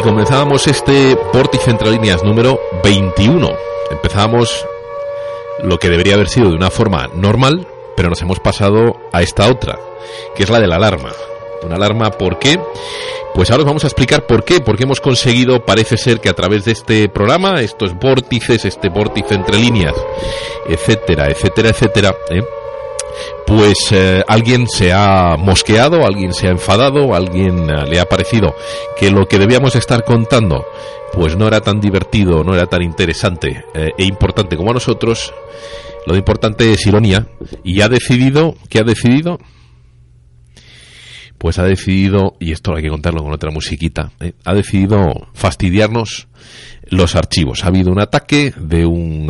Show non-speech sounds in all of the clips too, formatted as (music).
Y comenzábamos este Vórtice entre líneas número 21. Empezábamos lo que debería haber sido de una forma normal, pero nos hemos pasado a esta otra, que es la de la alarma. Una alarma, ¿por qué? Pues ahora os vamos a explicar por qué, porque hemos conseguido, parece ser que a través de este programa, estos vórtices, este vórtice entre líneas, etcétera, etcétera, etcétera, ¿eh? Pues eh, alguien se ha mosqueado, alguien se ha enfadado, alguien eh, le ha parecido que lo que debíamos estar contando pues no era tan divertido, no era tan interesante e importante como a nosotros. Lo importante es ironía y ha decidido, ¿qué ha decidido? Pues ha decidido, y esto hay que contarlo con otra musiquita, ha decidido fastidiarnos los archivos. Ha habido un ataque de un,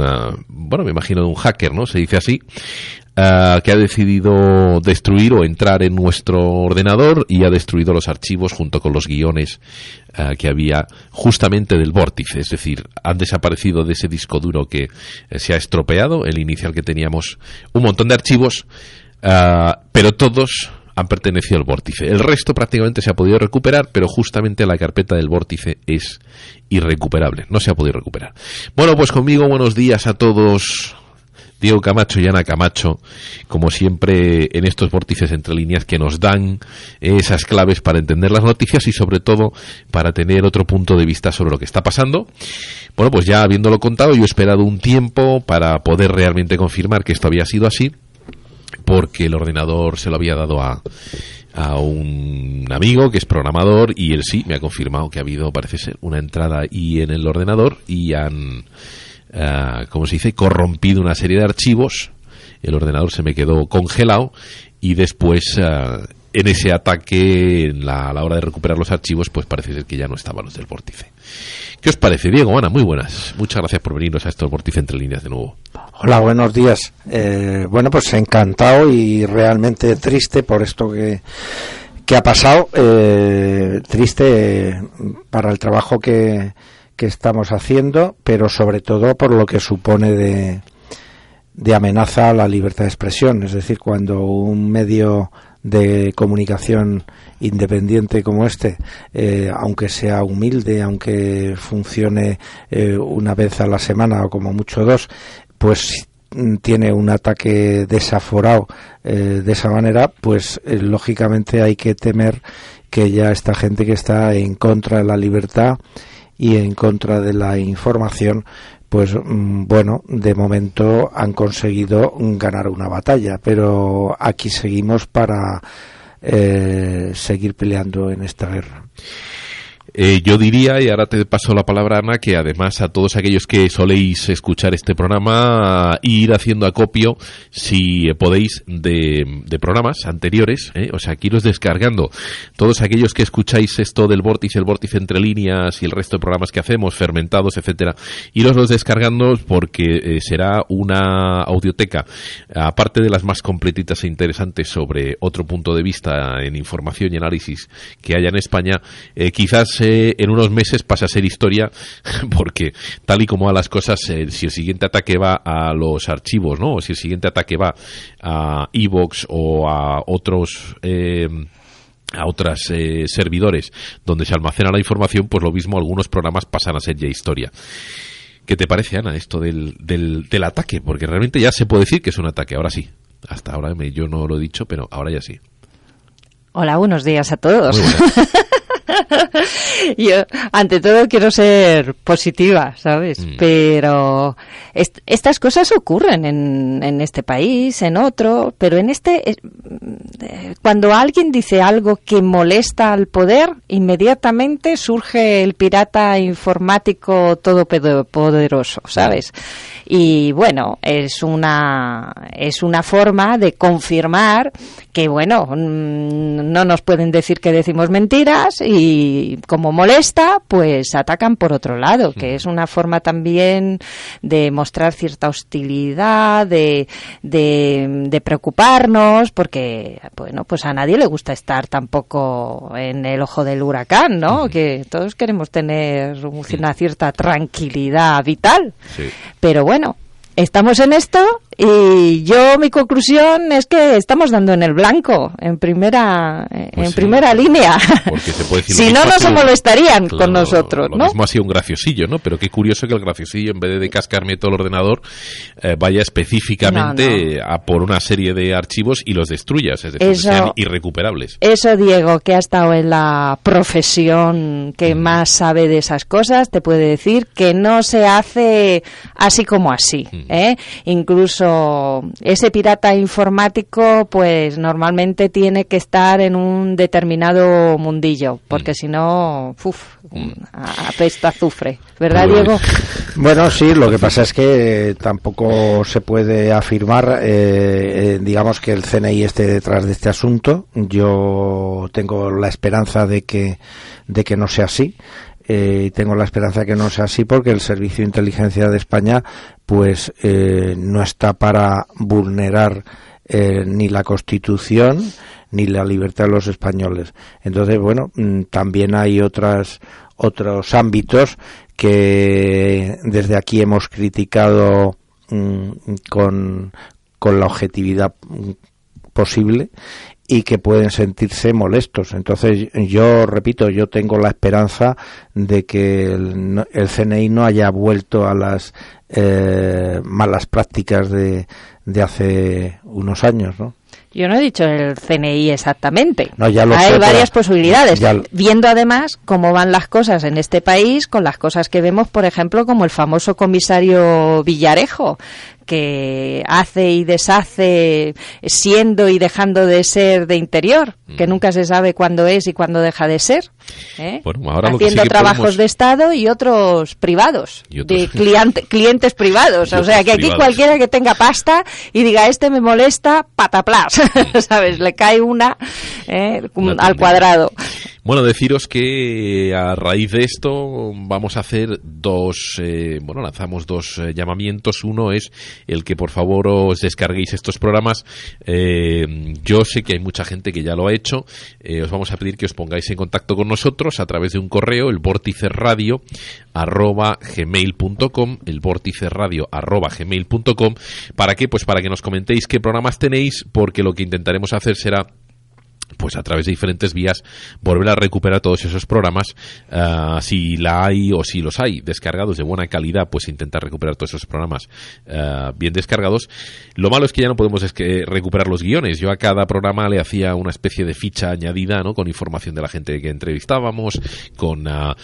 bueno, me imagino de un hacker, ¿no? Se dice así, Ah, que ha decidido destruir o entrar en nuestro ordenador y ha destruido los archivos junto con los guiones ah, que había justamente del vórtice, es decir, han desaparecido de ese disco duro que eh, se ha estropeado, el inicial que teníamos, un montón de archivos, pero todos han pertenecido al vórtice. El resto prácticamente se ha podido recuperar, pero justamente la carpeta del vórtice es irrecuperable, no se ha podido recuperar. Bueno, pues conmigo buenos días a todos Diego Camacho y Ana Camacho, como siempre en estos vórtices entre líneas que nos dan esas claves para entender las noticias y sobre todo para tener otro punto de vista sobre lo que está pasando. Bueno, pues ya habiéndolo contado, yo he esperado un tiempo para poder realmente confirmar que esto había sido así, porque el ordenador se lo había dado a, a un amigo que es programador y él sí me ha confirmado que ha habido, parece ser, una entrada y en el ordenador y han uh, como se dice, corrompido una serie de archivos, el ordenador se me quedó congelado y después uh, en ese ataque, a la hora de recuperar los archivos, pues parece ser que ya no estaban los del vórtice. ¿Qué os parece, Diego? Ana, muy buenas. Muchas gracias por venirnos a estos vórtice entre líneas de nuevo. Hola, buenos días. Eh, bueno, pues encantado y realmente triste por esto que, que ha pasado. Eh, triste para el trabajo que, que estamos haciendo, pero sobre todo por lo que supone de, de amenaza a la libertad de expresión. Es decir, cuando un medio de comunicación independiente como este, eh, aunque sea humilde, aunque funcione eh, una vez a la semana o como mucho dos, pues tiene un ataque desaforado eh, de esa manera, pues lógicamente hay que temer que ya esta gente que está en contra de la libertad y en contra de la información, pues mm, bueno, de momento han conseguido ganar una batalla, pero aquí seguimos para eh, seguir peleando en esta guerra. Eh, yo diría, y ahora te paso la palabra, Ana, que además a todos aquellos que soléis escuchar este programa, ir haciendo acopio, si podéis, de, programas anteriores, ¿eh? o sea, aquí iros descargando. Todos aquellos que escucháis esto del vórtice, el vórtice entre líneas y el resto de programas que hacemos, fermentados, etcétera, los descargando porque eh, será una audioteca, aparte de las más completitas e interesantes sobre otro punto de vista en información y análisis que haya en España, quizás en unos meses pasa a ser historia, (laughs) porque tal y como van las cosas, eh, si el siguiente ataque va a los archivos, ¿no? O si el siguiente ataque va a Evox o a otros... Eh, a otros eh, servidores donde se almacena la información, pues lo mismo algunos programas pasan a ser ya historia. ¿Qué te parece, Ana, esto del, del, del ataque? Porque realmente ya se puede decir que es un ataque, ahora sí. Hasta ahora me, yo no lo he dicho, pero ahora ya sí. Hola, buenos días a todos. (laughs) (laughs) Yo, ante todo, quiero ser positiva, ¿sabes? Mm. Pero estas cosas ocurren en, en, este país, en otro, pero en este, eh, cuando alguien dice algo que molesta al poder, inmediatamente surge el pirata informático todopoderoso, ¿sabes? Y bueno, es una, es una forma de confirmar que, bueno, mm, no nos pueden decir que decimos mentiras y como molesta, pues atacan por otro lado, que es una forma también de mostrar cierta hostilidad, de, de, preocuparnos, porque, bueno, pues a nadie le gusta estar tampoco en el ojo del huracán, ¿no? Que todos queremos tener una cierta tranquilidad vital. Pero bueno, estamos en esto Y yo mi conclusión es que estamos dando en el blanco, en primera, en Pues sí. primera línea. Porque se puede decir (laughs) si no, no se molestarían Claro, con nosotros, lo ¿no? mismo ha sido un graciosillo, ¿no? Pero qué curioso que el graciosillo, en vez de, cascarme todo el ordenador, eh, vaya específicamente No, a por una serie de archivos y los destruyas, es decir, que Eso- sean irrecuperables. Eso, Diego, que ha estado en la profesión que más sabe de esas cosas, te puede decir que no se hace así como así. ¿eh? Incluso ese pirata informático, pues normalmente tiene que estar en un determinado mundillo, porque si no, uf, apesta azufre. ¿Verdad, Diego? (laughs) Bueno, sí, lo que pasa es que tampoco se puede afirmar, eh, eh, digamos, que el CNI esté detrás de este asunto. Yo tengo la esperanza de que, de que no sea así. Eh, tengo la esperanza de que no sea así porque el Servicio de Inteligencia de España, pues, eh, no está para vulnerar eh, ni la Constitución ni la libertad de los españoles. Entonces, bueno, mm, también hay otras otros ámbitos que desde aquí hemos criticado mm, con, con la objetividad mm, posible y que pueden sentirse molestos. Entonces, yo repito, yo tengo la esperanza de que el, el CNI no haya vuelto a las eh, malas prácticas de, de hace unos años, ¿no? Yo no he dicho el CNI exactamente. No, ya lo Hay sé, pero- varias posibilidades. ya Viendo además cómo van las cosas en este país con las cosas que vemos, por ejemplo, como el famoso comisario Villarejo, que hace y deshace siendo y dejando de ser de interior, que Mm. nunca se sabe cuándo es y cuándo deja de ser. ¿eh? Bueno, ahora Haciendo que trabajos podemos- de Estado y otros privados, Y otros- de (laughs) cliente- clientes privados. O sea, que aquí privados. cualquiera que tenga pasta y diga, este me molesta, pataplas, (laughs) ¿sabes? Le cae una eh, Una al tendida. cuadrado. Bueno, deciros que a raíz de esto vamos a hacer dos, eh, bueno, lanzamos dos eh, llamamientos. Uno es el que por favor os descarguéis estos programas. Eh, yo sé que hay mucha gente que ya lo ha hecho. Eh, os vamos a pedir que os pongáis en contacto con nosotros a través de un correo, el vórtice radio arroba gmail.com, el vórtice radio arroba. ¿Para qué? Pues para que nos comentéis qué programas tenéis, porque lo que intentaremos hacer será pues a través de diferentes vías volver a recuperar todos esos programas ah, si la hay o si los hay descargados de buena calidad pues intentar recuperar todos esos programas ah, bien descargados. Lo malo es que ya no podemos es que recuperar los guiones. Yo a cada programa le hacía una especie de ficha añadida no con información de la gente que entrevistábamos con ah,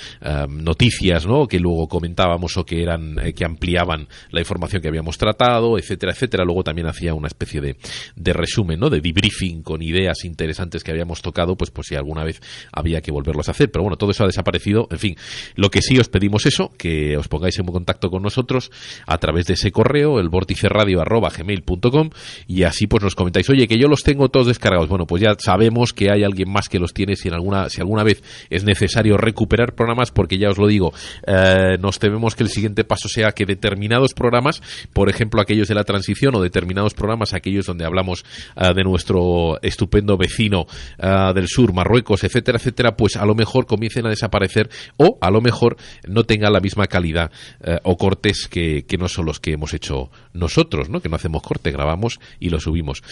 noticias no que luego comentábamos o que eran eh, que ampliaban la información que habíamos tratado etcétera etcétera. Luego también hacía una especie de, de resumen no de debriefing con ideas interesantes que habíamos tocado pues pues si alguna vez había que volverlos a hacer. Pero bueno todo eso ha desaparecido. En fin lo que sí os pedimos eso que os pongáis en contacto con nosotros a través de ese correo el vórticeradio arroba gmail.com y así pues nos comentáis oye que yo los tengo todos descargados bueno pues ya sabemos que hay alguien más que los tiene si en alguna si alguna vez es necesario recuperar programas porque ya os lo digo eh, nos tememos que el siguiente paso sea que determinados programas por ejemplo aquellos de la transición o determinados programas aquellos donde hablamos eh, de nuestro estupendo vecino eh, del sur Marruecos etcétera etcétera pues a lo mejor comiencen a desaparecer o a lo mejor no tengan la misma calidad eh, o cortes que, que no son los que hemos hecho nosotros no que no hacemos corte grabamos y lo subimos.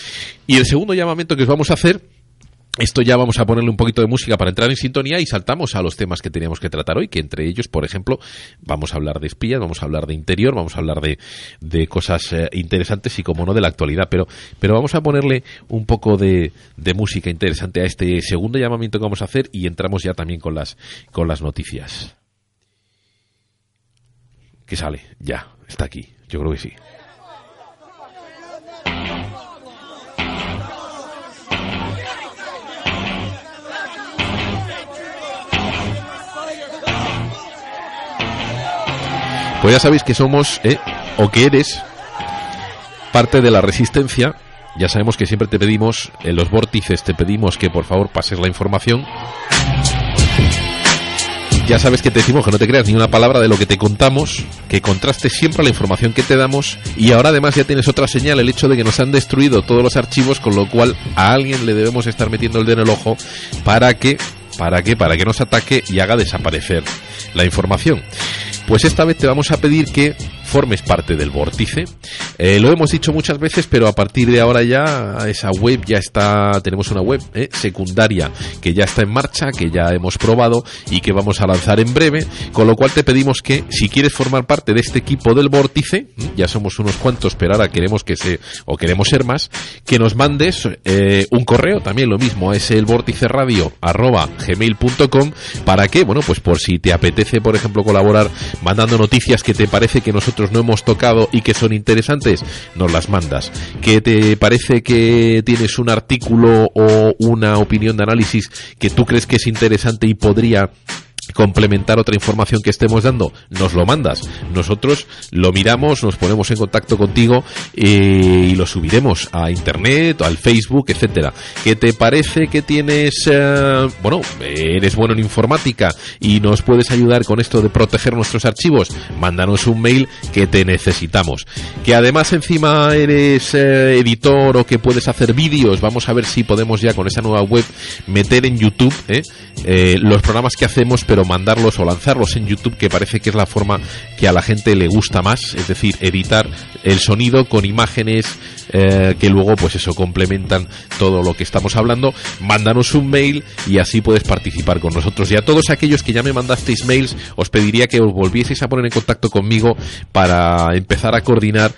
Y el segundo llamamiento que os vamos a hacer esto ya vamos a ponerle un poquito de música para entrar en sintonía y saltamos a los temas que teníamos que tratar hoy, que entre ellos, por ejemplo, vamos a hablar de espías, vamos a hablar de interior, vamos a hablar de, de cosas eh, interesantes y, como no, de la actualidad. Pero, pero vamos a ponerle un poco de, de música interesante a este segundo llamamiento que vamos a hacer y entramos ya también con las, con las noticias. ¿Qué sale? Ya, está aquí. Yo creo que sí. Pues ya sabéis que somos, eh, o que eres, parte de la resistencia. Ya sabemos que siempre te pedimos, en los vórtices te pedimos que por favor pases la información. Ya sabes que te decimos que no te creas ni una palabra de lo que te contamos, que contrastes siempre la información que te damos y ahora además ya tienes otra señal, el hecho de que nos han destruido todos los archivos, con lo cual a alguien le debemos estar metiendo el dedo en el ojo para que, para que, para que nos ataque y haga desaparecer la información. Pues esta vez te vamos a pedir que formes parte del vórtice, Eh, lo hemos dicho muchas veces, pero a partir de ahora ya esa web ya está, tenemos una web eh, secundaria que ya está en marcha, que ya hemos probado y que vamos a lanzar en breve, con lo cual te pedimos que si quieres formar parte de este equipo del vórtice, ya somos unos cuantos, pero ahora queremos que se, o queremos ser más, que nos mandes eh, un correo, también lo mismo, es el vórtice radio arroba gmail.com, para que, bueno, pues por si te apetece, por ejemplo, colaborar mandando noticias que te parece que nosotros no hemos tocado y que son interesantes, nos las mandas. ¿Que te parece que tienes un artículo o una opinión de análisis que tú crees que es interesante y podría complementar otra información que estemos dando, nos lo mandas. Nosotros lo miramos, nos ponemos en contacto contigo eh, y lo subiremos a internet, al Facebook, etcétera. ¿Qué te parece que tienes, eh, bueno, eres bueno en informática y nos puedes ayudar con esto de proteger nuestros archivos? Mándanos un mail que te necesitamos. Que además encima eres eh, editor o que puedes hacer vídeos, vamos a ver si podemos ya con esa nueva web meter en YouTube los programas que hacemos pero mandarlos o lanzarlos en YouTube, que parece que es la forma que a la gente le gusta más, es decir, editar el sonido con imágenes eh, que luego, pues eso, complementan todo lo que estamos hablando. Mándanos un mail y así puedes participar con nosotros. Y a todos aquellos que ya me mandasteis mails, os pediría que os volvieseis a poner en contacto conmigo para empezar a coordinar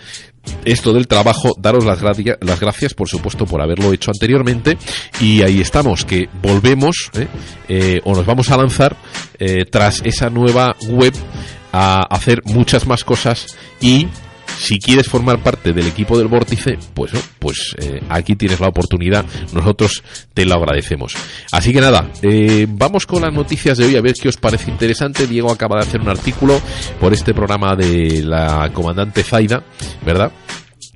esto del trabajo, daros las, las, gracias, por supuesto, por haberlo hecho anteriormente. Y ahí estamos, que volvemos ¿eh? Eh, o nos vamos a lanzar eh, tras esa nueva web a hacer muchas más cosas y si quieres formar parte del equipo del vórtice, pues, pues eh, aquí tienes la oportunidad. Nosotros te lo agradecemos. Así que nada, eh, vamos con las noticias de hoy a ver qué os parece interesante. Diego acaba de hacer un artículo por este programa de la comandante Zaida, ¿verdad?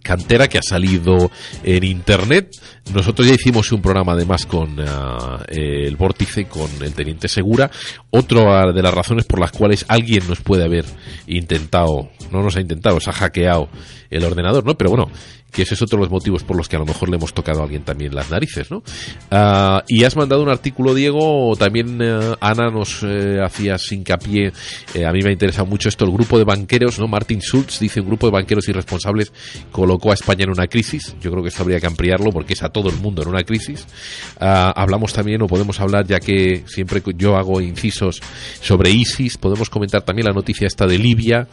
cantera que ha salido en internet. Nosotros ya hicimos un programa además con ah, el vórtice, con el teniente Segura. Otra de las razones por las cuales alguien nos puede haber intentado, no nos ha intentado, se ha hackeado el ordenador, ¿no? Pero bueno, que ese es otro de los motivos por los que a lo mejor le hemos tocado a alguien también las narices, ¿no? Ah, y has mandado un artículo, Diego, también eh, Ana nos eh, hacías hincapié, eh, a mí me ha interesado mucho esto, el grupo de banqueros, ¿no? Martin Schulz dice, un grupo de banqueros irresponsables colocó a España en una crisis, yo creo que esto habría que ampliarlo porque es todo el mundo en una crisis. Ah, hablamos también, o podemos hablar, ya que siempre yo hago incisos sobre ISIS, podemos comentar también la noticia esta de Libia,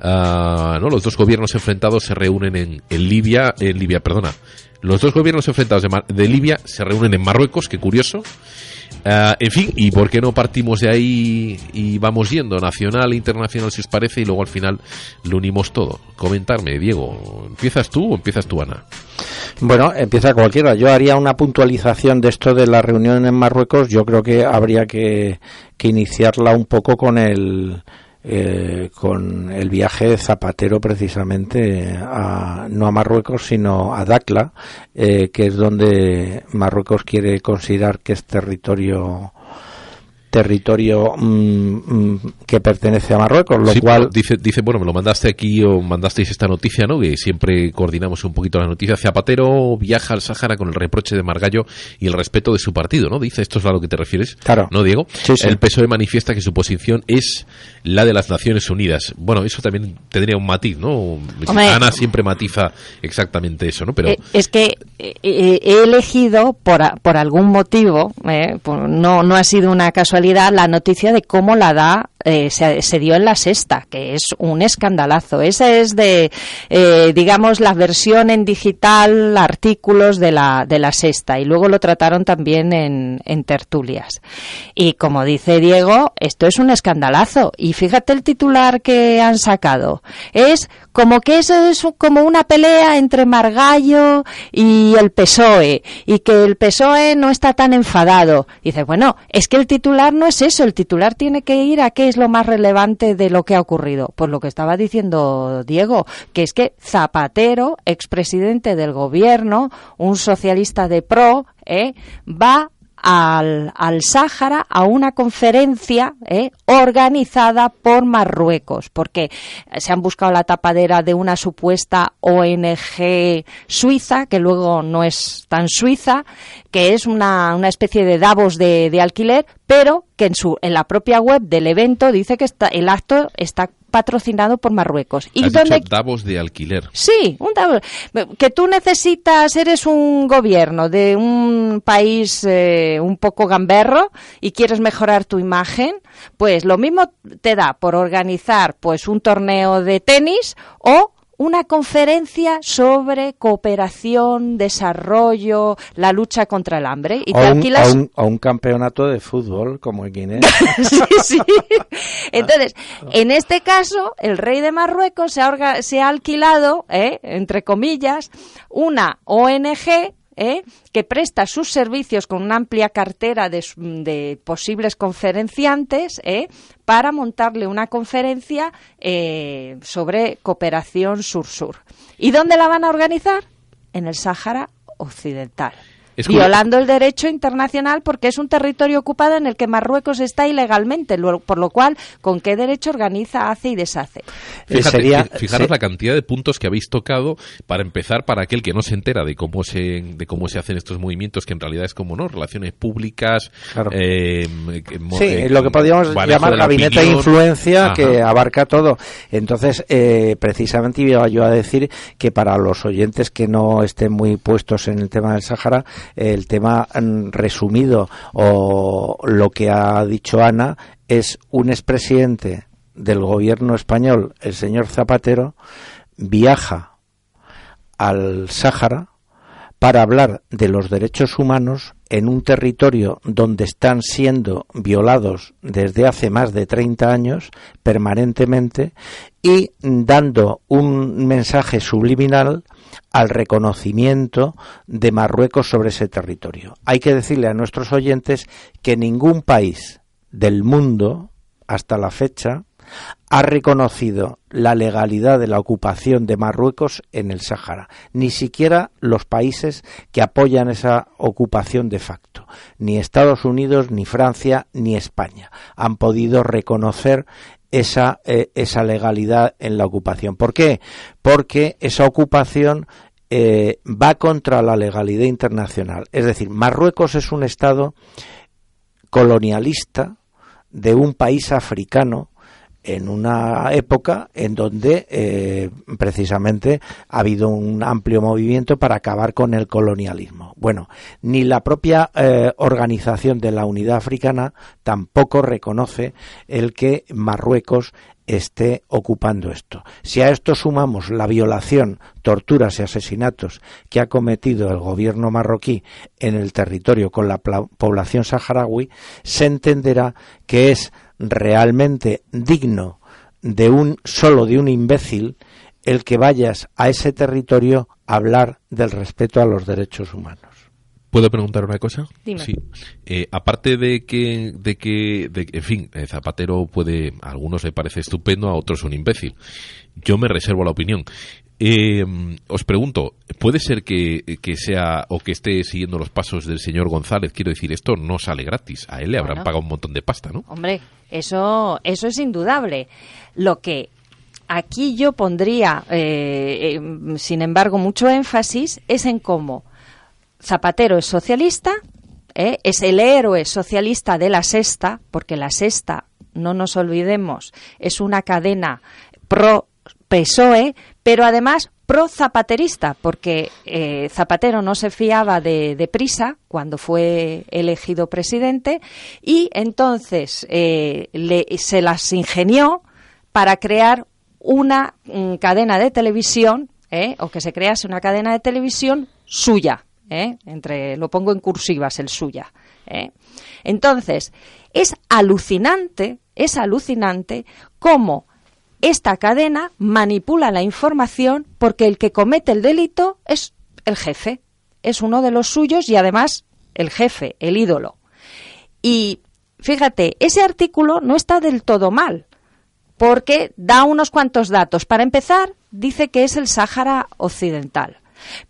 ah, ¿no? Los dos gobiernos enfrentados se reúnen en, en Libia, en Libia, perdona. Los dos gobiernos enfrentados de, Libia se reúnen en Marruecos, qué curioso. Ah, en fin, ¿y por qué no partimos de ahí y vamos yendo nacional e internacional si os parece y luego al final lo unimos todo? Comentarme, Diego, ¿empiezas tú o empiezas tú, Ana? Bueno, empieza cualquiera. Yo haría una puntualización de esto de la reunión en Marruecos. Yo creo que habría que iniciarla un poco con el eh, con el viaje de Zapatero precisamente a, no a Marruecos sino a Dakla, eh, que es donde Marruecos quiere considerar que es territorio territorio mm, mm, que pertenece a Marruecos, lo cual dice dice bueno me lo mandaste aquí o mandasteis esta noticia, ¿no? Que siempre coordinamos un poquito la noticia. Zapatero viaja al Sáhara con el reproche de Margallo y el respeto de su partido, ¿no? Dice esto es a lo que te refieres, claro. ¿no, Diego? El PSOE manifiesta que su posición es la de las Naciones Unidas. Bueno, eso también tendría un matiz, ¿no? Ana siempre matiza exactamente eso, ¿no? Pero eh, es que eh, eh, he elegido por, por algún motivo, no no ha sido una casualidad la noticia de cómo la da eh, se, dio en la sexta, que es un escandalazo. Esa es de, eh, digamos, la versión en digital, artículos de la, de la sexta, y luego lo trataron también en, en tertulias. Y como dice Diego, esto es un escandalazo. Y fíjate el titular que han sacado. Es como que eso es como una pelea entre Margallo y el PSOE, y que el PSOE no está tan enfadado. dice, bueno, es que el titular no es eso, el titular tiene que ir a qué es lo más relevante de lo que ha ocurrido. Pues lo que estaba diciendo Diego, que es que Zapatero, expresidente del gobierno, un socialista de pro, ¿eh? va al, al Sáhara a una conferencia eh, organizada por Marruecos, porque se han buscado la tapadera de una supuesta ONG suiza, que luego no es tan suiza, que es una, una especie de Davos de, de alquiler, pero que en, su, en la propia web del evento dice que está, el acto está patrocinado por Marruecos. ¿Y Has dicho Davos de alquiler? Sí, un Davos. Que tú necesitas, eres un gobierno de un país eh, un poco gamberro y quieres mejorar tu imagen, pues lo mismo te da por organizar pues un torneo de tenis o una conferencia sobre cooperación, desarrollo, la lucha contra el hambre. Y te alquilas... a, un, campeonato de fútbol como el Guinea. (laughs) sí, sí. Entonces, en este caso, el rey de Marruecos se ha, se ha alquilado, ¿eh? entre comillas, una ONG ¿eh? que presta sus servicios con una amplia cartera de, posibles conferenciantes ¿eh? para montarle una conferencia eh, sobre cooperación sur-sur. ¿Y dónde la van a organizar? En el Sáhara Occidental violando el derecho internacional porque es un territorio ocupado en el que Marruecos está ilegalmente, por lo cual, ¿con qué derecho organiza, hace y deshace? fijaros la cantidad de puntos que habéis tocado para empezar para aquel que no se entera de cómo se de cómo se hacen estos movimientos que en realidad es como no relaciones públicas eh, sí eh, lo que podríamos llamar gabinete de influencia que abarca todo. Entonces eh, precisamente iba yo a decir que para los oyentes que no estén muy puestos en el tema del Sahara el tema mm, resumido o lo que ha dicho Ana es un expresidente del gobierno español, el señor Zapatero, viaja al Sáhara para hablar de los derechos humanos en un territorio donde están siendo violados desde hace más de 30 años permanentemente y dando un mensaje subliminal al reconocimiento de Marruecos sobre ese territorio. Hay que decirle a nuestros oyentes que ningún país del mundo, hasta la fecha, ha reconocido la legalidad de la ocupación de Marruecos en el Sáhara, ni siquiera los países que apoyan esa ocupación de facto, ni Estados Unidos, ni Francia, ni España han podido reconocer esa, eh, esa legalidad en la ocupación. ¿Por qué? Porque esa ocupación eh, va contra la legalidad internacional. Es decir, Marruecos es un Estado colonialista de un país africano en una época en donde eh, precisamente ha habido un amplio movimiento para acabar con el colonialismo. Bueno, ni la propia eh, organización de la Unidad Africana tampoco reconoce el que Marruecos esté ocupando esto. Si a esto sumamos la violación, torturas y asesinatos que ha cometido el gobierno marroquí en el territorio con la población saharaui, se entenderá que es realmente digno de un solo de un imbécil el que vayas a ese territorio a hablar del respeto a los derechos humanos. ¿Puedo preguntar una cosa? Sí. Eh, aparte de que, de que, en fin, eh, Zapatero puede, a algunos le parece estupendo, a otros un imbécil. Yo me reservo la opinión. Eh, os pregunto, ¿puede ser que, sea o que esté siguiendo los pasos del señor González? Quiero decir, esto no sale gratis. A él le habrán pagado un montón de pasta, ¿no? Hombre, eso, eso es indudable. Lo que aquí yo pondría, eh, eh, sin embargo, mucho énfasis es en cómo Zapatero es socialista, es el héroe socialista de la sexta, porque la sexta, no nos olvidemos, es una cadena pro PSOE, pero además pro-zapaterista, porque eh, Zapatero no se fiaba de, Prisa cuando fue elegido presidente y entonces eh, se las ingenió para crear una mm, cadena de televisión, eh, o que se crease una cadena de televisión suya, entre lo pongo en cursivas el suya. Entonces, es alucinante, es alucinante cómo esta cadena manipula la información porque el que comete el delito es el jefe, es uno de los suyos y además el jefe, el ídolo. Y fíjate, ese artículo no está del todo mal, porque da unos cuantos datos. Para empezar, dice que es el Sáhara Occidental.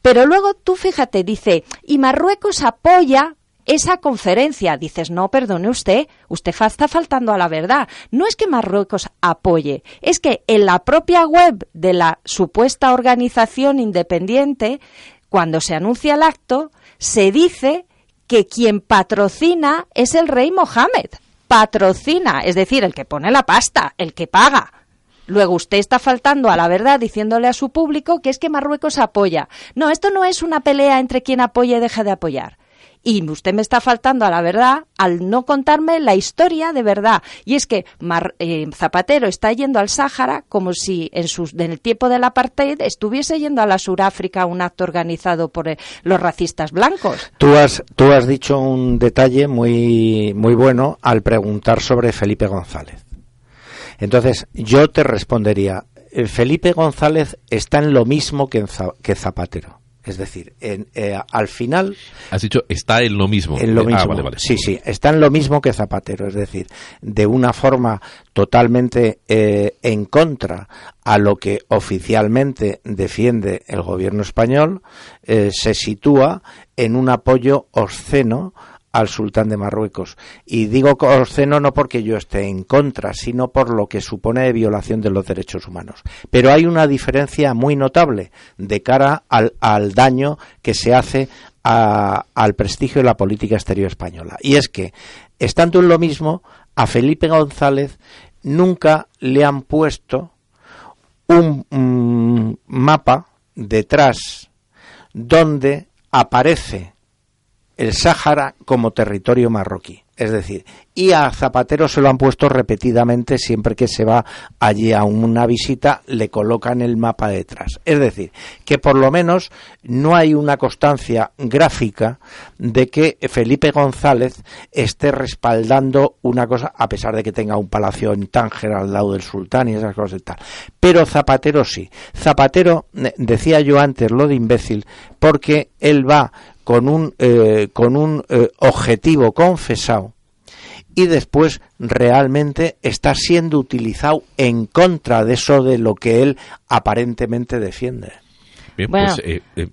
Pero luego tú fíjate, dice, y Marruecos apoya esa conferencia. Dices, no, perdone usted, usted está faltando a la verdad. No es que Marruecos apoye, es que en la propia web de la supuesta organización independiente, cuando se anuncia el acto, se dice que quien patrocina es el rey Mohammed. Patrocina, es decir, el que pone la pasta, el que paga. Luego usted está faltando a la verdad diciéndole a su público que es que Marruecos apoya. No, esto no es una pelea entre quien apoya y deja de apoyar. Y usted me está faltando a la verdad al no contarme la historia de verdad. Y es que eh, Zapatero está yendo al Sáhara como si en, sus, en el tiempo del apartheid estuviese yendo a la Suráfrica un acto organizado por eh, los racistas blancos. Tú has, tú has dicho un detalle muy, muy bueno al preguntar sobre Felipe González. Entonces, yo te respondería, eh, Felipe González está en lo mismo que, que Zapatero. Es decir, en, eh, al final. Has dicho, está en lo mismo. En lo ah, mismo. Sí, sí, está en lo mismo que Zapatero. Es decir, de una forma totalmente eh, en contra a lo que oficialmente defiende el gobierno español, se sitúa en un apoyo obsceno al sultán de Marruecos. Y digo obsceno no porque yo esté en contra, sino por lo que supone de violación de los derechos humanos. Pero hay una diferencia muy notable de cara al, al daño que se hace al prestigio de la política exterior española. Y es que, estando en lo mismo, a Felipe González nunca le han puesto un mm, mapa detrás donde aparece el Sáhara como territorio marroquí. Es decir, y a Zapatero se lo han puesto repetidamente siempre que se va allí a una visita, le colocan el mapa detrás. Es decir, que por lo menos no hay una constancia gráfica de que Felipe González esté respaldando una cosa, a pesar de que tenga un palacio en Tánger al lado del sultán y esas cosas y tal. Pero Zapatero sí. Zapatero, decía yo antes lo de imbécil, porque él va con un, eh, con un eh, objetivo confesado y después realmente está siendo utilizado en contra de eso de lo que él aparentemente defiende. bueno, pues, eh,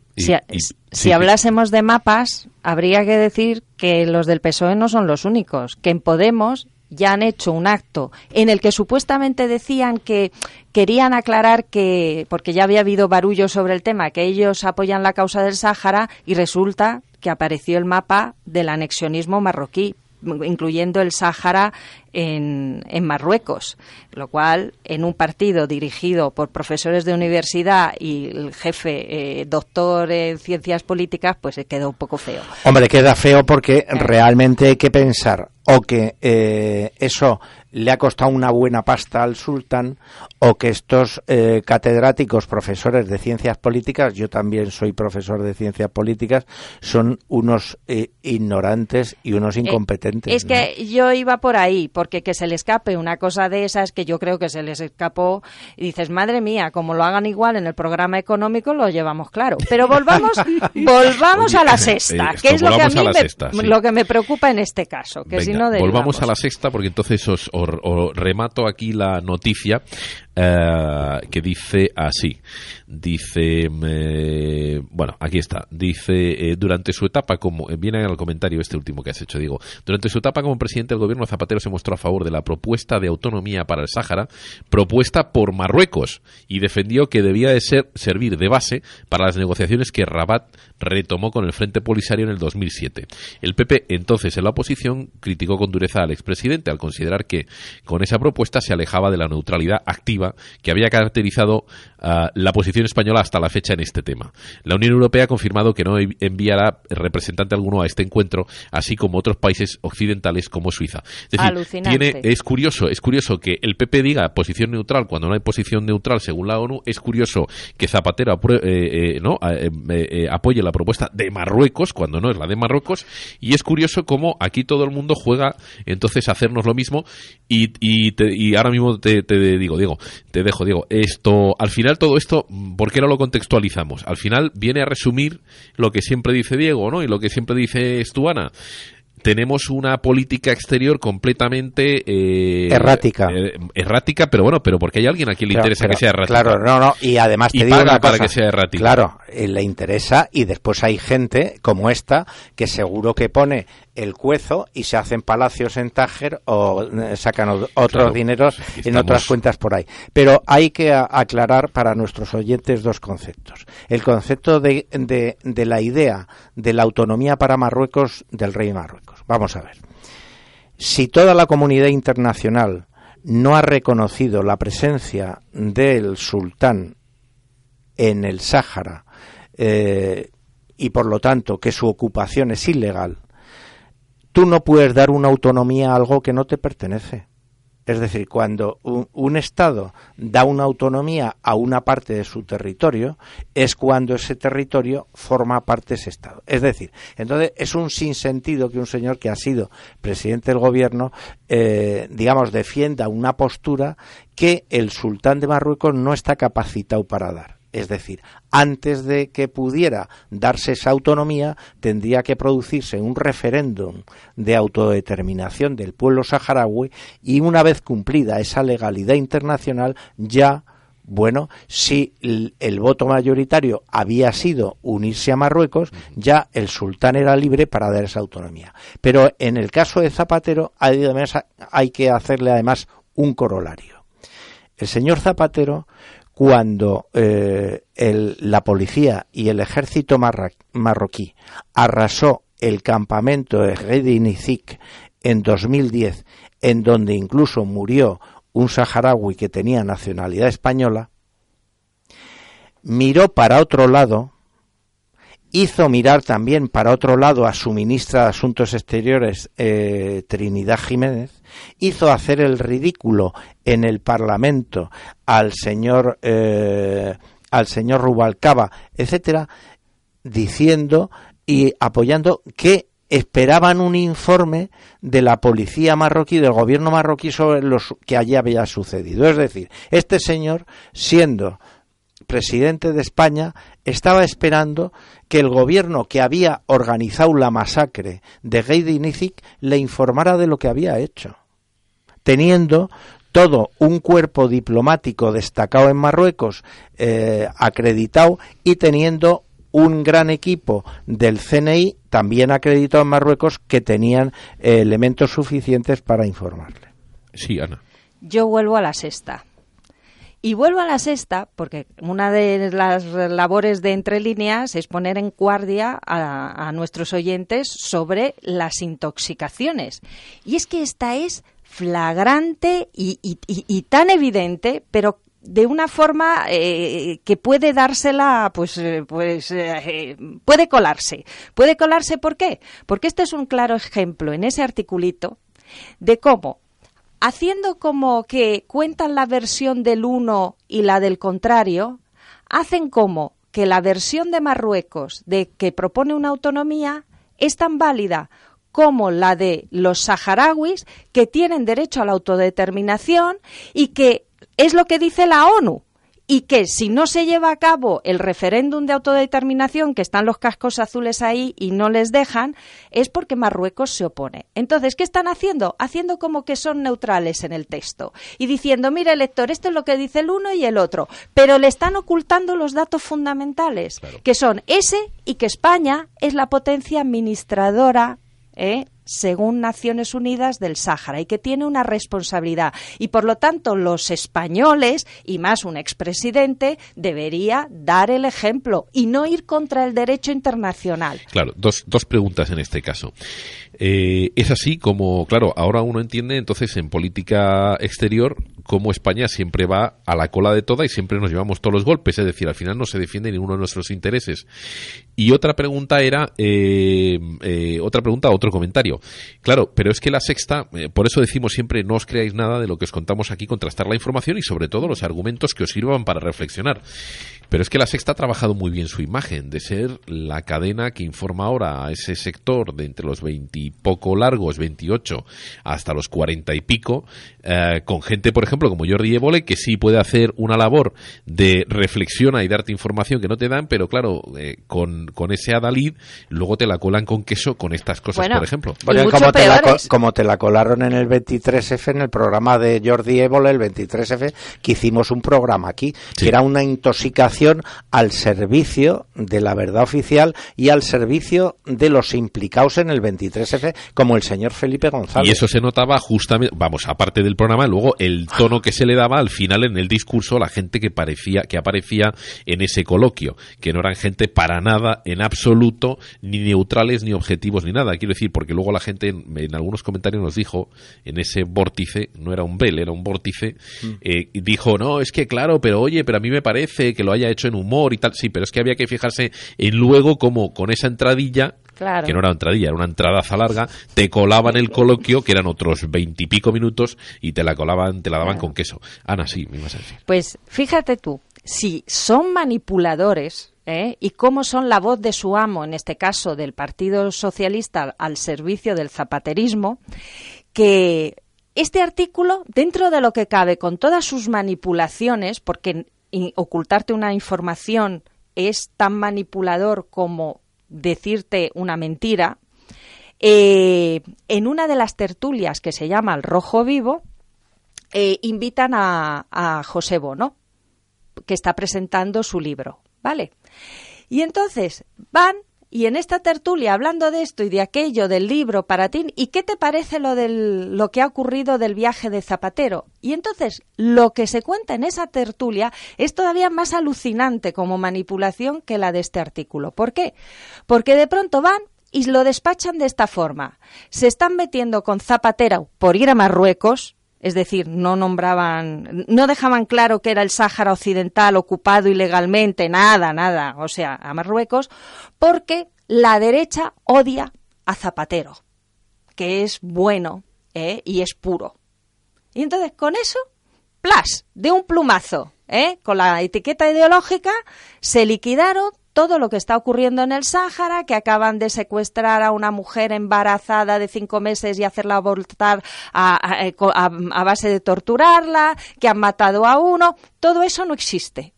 si, hablásemos de mapas, habría que decir que los del PSOE no son los únicos, que en Podemos ya han hecho un acto en el que supuestamente decían que querían aclarar que, porque ya había habido barullo sobre el tema, que ellos apoyan la causa del Sáhara y resulta que apareció el mapa del anexionismo marroquí incluyendo el Sáhara en, en, Marruecos, lo cual en un partido dirigido por profesores de universidad y el jefe eh, doctor en ciencias políticas, pues se quedó un poco feo. Hombre, queda feo porque eh. realmente hay que pensar o que eh, eso le ha costado una buena pasta al sultán o que estos eh, catedráticos, profesores de ciencias políticas, yo también soy profesor de ciencias políticas, son unos eh, ignorantes y unos eh, incompetentes. es que yo iba por ahí, porque que se le escape una cosa de esas que yo creo que se les escapó y dices, madre mía, como lo hagan igual en el programa económico, lo llevamos claro. Pero volvamos, (laughs) volvamos a la sexta, que es lo que a mí me, lo que me preocupa en este caso. Que si no volvamos a la sexta, porque entonces os o, remato aquí la noticia eh, que dice así. Dice, bueno, aquí está. Dice, eh, durante su etapa como, eh, viene al comentario este último que has hecho, digo, durante su etapa como presidente del gobierno, Zapatero se mostró a favor de la propuesta de autonomía para el Sáhara, propuesta por Marruecos, y defendió que debía de ser, servir de base para las negociaciones que Rabat retomó con el Frente Polisario en el 2007. El PP, entonces en la oposición, criticó con dureza al expresidente al considerar que con esa propuesta se alejaba de la neutralidad activa que había caracterizado ah, la posición española hasta la fecha en este tema. La Unión Europea ha confirmado que no enviará representante alguno a este encuentro, así como otros países occidentales como Suiza. Es decir, tiene, es curioso, es curioso que el PP diga posición neutral cuando no hay posición neutral según la ONU. Es curioso que Zapatero eh, eh, ¿no? Eh, apoye la propuesta de Marruecos cuando no es la de Marruecos. Y es curioso cómo aquí todo el mundo juega entonces hacernos lo mismo. Y, y, ahora mismo te, te digo, digo, te dejo, Diego. Esto, al final todo esto, ¿por qué no lo contextualizamos? Al final viene a resumir lo que siempre dice Diego, ¿no? Y lo que siempre dice Estuana tenemos una política exterior completamente eh, errática eh, errática pero bueno pero porque hay alguien a quien le interesa que sea errática claro no no y además te y digo una para que sea errática claro eh, le interesa y después hay gente como esta que seguro que pone el cuezo y se hacen palacios en Tánger o sacan otros dineros en otras cuentas por ahí. Pero hay que aclarar para nuestros oyentes dos conceptos. El concepto de, de, la idea de la autonomía para Marruecos del rey de Marruecos. Vamos a ver. Si toda la comunidad internacional no ha reconocido la presencia del sultán en el Sáhara eh, y por lo tanto que su ocupación es ilegal, tú no puedes dar una autonomía a algo que no te pertenece. Es decir, cuando un, Estado da una autonomía a una parte de su territorio, es cuando ese territorio forma parte de ese Estado. Es decir, entonces es un sinsentido que un señor que ha sido presidente del gobierno, eh, digamos, defienda una postura que el sultán de Marruecos no está capacitado para dar. Es decir, antes de que pudiera darse esa autonomía, tendría que producirse un referéndum de autodeterminación del pueblo saharaui y una vez cumplida esa legalidad internacional, ya bueno, si el, voto mayoritario había sido unirse a Marruecos, ya el sultán era libre para dar esa autonomía. Pero en el caso de Zapatero hay que hacerle además un corolario. El señor Zapatero cuando eh, la policía y el ejército marroquí arrasó el campamento de Redinizik en 2010, en donde incluso murió un saharaui que tenía nacionalidad española, miró para otro lado hizo mirar también para otro lado a su ministra de Asuntos Exteriores, eh, Trinidad Jiménez, hizo hacer el ridículo en el Parlamento al señor, eh, al señor Rubalcaba, etcétera, diciendo y apoyando que esperaban un informe de la policía marroquí, del gobierno marroquí sobre lo que allí había sucedido. Es decir, este señor, siendo presidente de España estaba esperando que el gobierno que había organizado la masacre de Geidy Nizik le informara de lo que había hecho, teniendo todo un cuerpo diplomático destacado en Marruecos, eh, acreditado, y teniendo un gran equipo del CNI también acreditado en Marruecos que tenían eh, elementos suficientes para informarle. Sí, Ana. Yo vuelvo a la sexta. Y vuelvo a la sexta, porque una de las labores de entre líneas es poner en guardia a, nuestros oyentes sobre las intoxicaciones. Y es que esta es flagrante y, tan evidente, pero de una forma eh, que puede dársela, pues, eh, pues eh, puede colarse. Puede colarse, ¿por qué? Porque este es un claro ejemplo en ese articulito de cómo haciendo como que cuentan la versión del uno y la del contrario, hacen como que la versión de Marruecos de que propone una autonomía es tan válida como la de los saharauis que tienen derecho a la autodeterminación y que es lo que dice la ONU, y que si no se lleva a cabo el referéndum de autodeterminación, que están los cascos azules ahí y no les dejan, es porque Marruecos se opone. Entonces, ¿qué están haciendo? Haciendo como que son neutrales en el texto y diciendo, mire, lector, esto es lo que dice el uno y el otro, pero le están ocultando los datos fundamentales, que son ese y que España es la potencia administradora ¿eh? Según Naciones Unidas del Sáhara y que tiene una responsabilidad. Y por lo tanto, los españoles, y más un expresidente, debería dar el ejemplo y no ir contra el derecho internacional. Claro, dos, dos preguntas en este caso. Eh, es así como, claro, ahora uno entiende entonces en política exterior cómo España siempre va a la cola de toda y siempre nos llevamos todos los golpes, es decir, al final no se defiende ninguno de nuestros intereses. Y otra pregunta era, eh, eh, otra pregunta, otro comentario. Claro, pero es que la sexta, por eso decimos siempre no os creáis nada de lo que os contamos aquí, contrastar la información y sobre todo los argumentos que os sirvan para reflexionar. Pero es que la Sexta ha trabajado muy bien su imagen de ser la cadena que informa ahora a ese sector de entre los poco largos, 28, hasta los cuarenta y pico, eh, con gente, por ejemplo, como Jordi Évole, que sí puede hacer una labor de reflexión y darte información que no te dan, pero claro, eh, con, con, ese adalid, luego te la colan con queso con estas cosas, por ejemplo. como, te la, como te la colaron en el 23F, en el programa de Jordi Évole, el 23F, que hicimos un programa aquí, que era una intoxicación al servicio de la verdad oficial y al servicio de los implicados en el 23F, como el señor Felipe González. Y eso se notaba justamente, vamos, aparte del programa, luego el tono que se le daba al final en el discurso a la gente que parecía, que aparecía en ese coloquio, que no eran gente para nada, en absoluto, ni neutrales, ni objetivos, ni nada. Quiero decir, porque luego la gente en, algunos comentarios nos dijo, en ese vórtice, no era un bel, era un vórtice, mm. eh, dijo, no, es que claro, pero oye, pero a mí me parece que lo haya hecho en humor y tal. Sí, pero es que había que fijarse en luego como con esa entradilla que no era entradilla, era una entradaza larga, te colaban el coloquio, que eran otros veintipico minutos, y te la colaban, te la daban con queso. Ana, sí, me ibas a decir. Pues fíjate tú, si son manipuladores, ¿eh? y cómo son la voz de su amo, en este caso del Partido Socialista al servicio del zapaterismo, que este artículo, dentro de lo que cabe, con todas sus manipulaciones, porque ocultarte una información es tan manipulador como decirte una mentira, eh, en una de las tertulias que se llama El Rojo Vivo, eh, invitan a, a, José Bono, que está presentando su libro, ¿vale? Y entonces van y en esta tertulia, hablando de esto y de aquello, del libro para ti, ¿y qué te parece lo, del, lo que ha ocurrido del viaje de Zapatero? Y entonces, lo que se cuenta en esa tertulia es todavía más alucinante como manipulación que la de este artículo. ¿Por qué? Porque de pronto van y lo despachan de esta forma. Se están metiendo con Zapatero por ir a Marruecos, es decir, no nombraban, no dejaban claro que era el Sáhara Occidental ocupado ilegalmente, nada, nada, o sea, a Marruecos, porque la derecha odia a Zapatero, que es bueno ¿eh? y es puro. Y entonces con eso, plas, de un plumazo, ¿eh? con la etiqueta ideológica, se liquidaron todo lo que está ocurriendo en el Sáhara, que acaban de secuestrar a una mujer embarazada de cinco meses y hacerla abortar a, base de torturarla, que han matado a uno, todo eso no existe.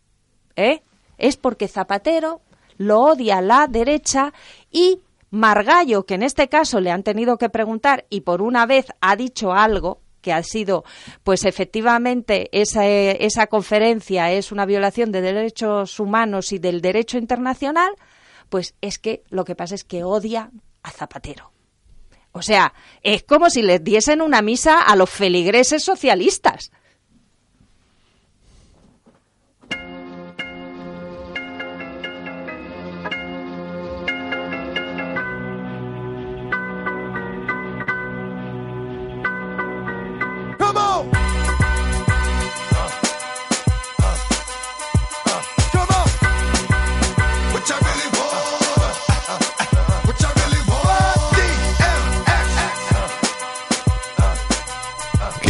¿eh? Es porque Zapatero lo odia la derecha y Margallo, que en este caso le han tenido que preguntar y por una vez ha dicho algo, que ha sido, pues efectivamente, esa, esa conferencia es una violación de derechos humanos y del derecho internacional, pues es que lo que pasa es que odia a Zapatero. O sea, es como si les diesen una misa a los feligreses socialistas.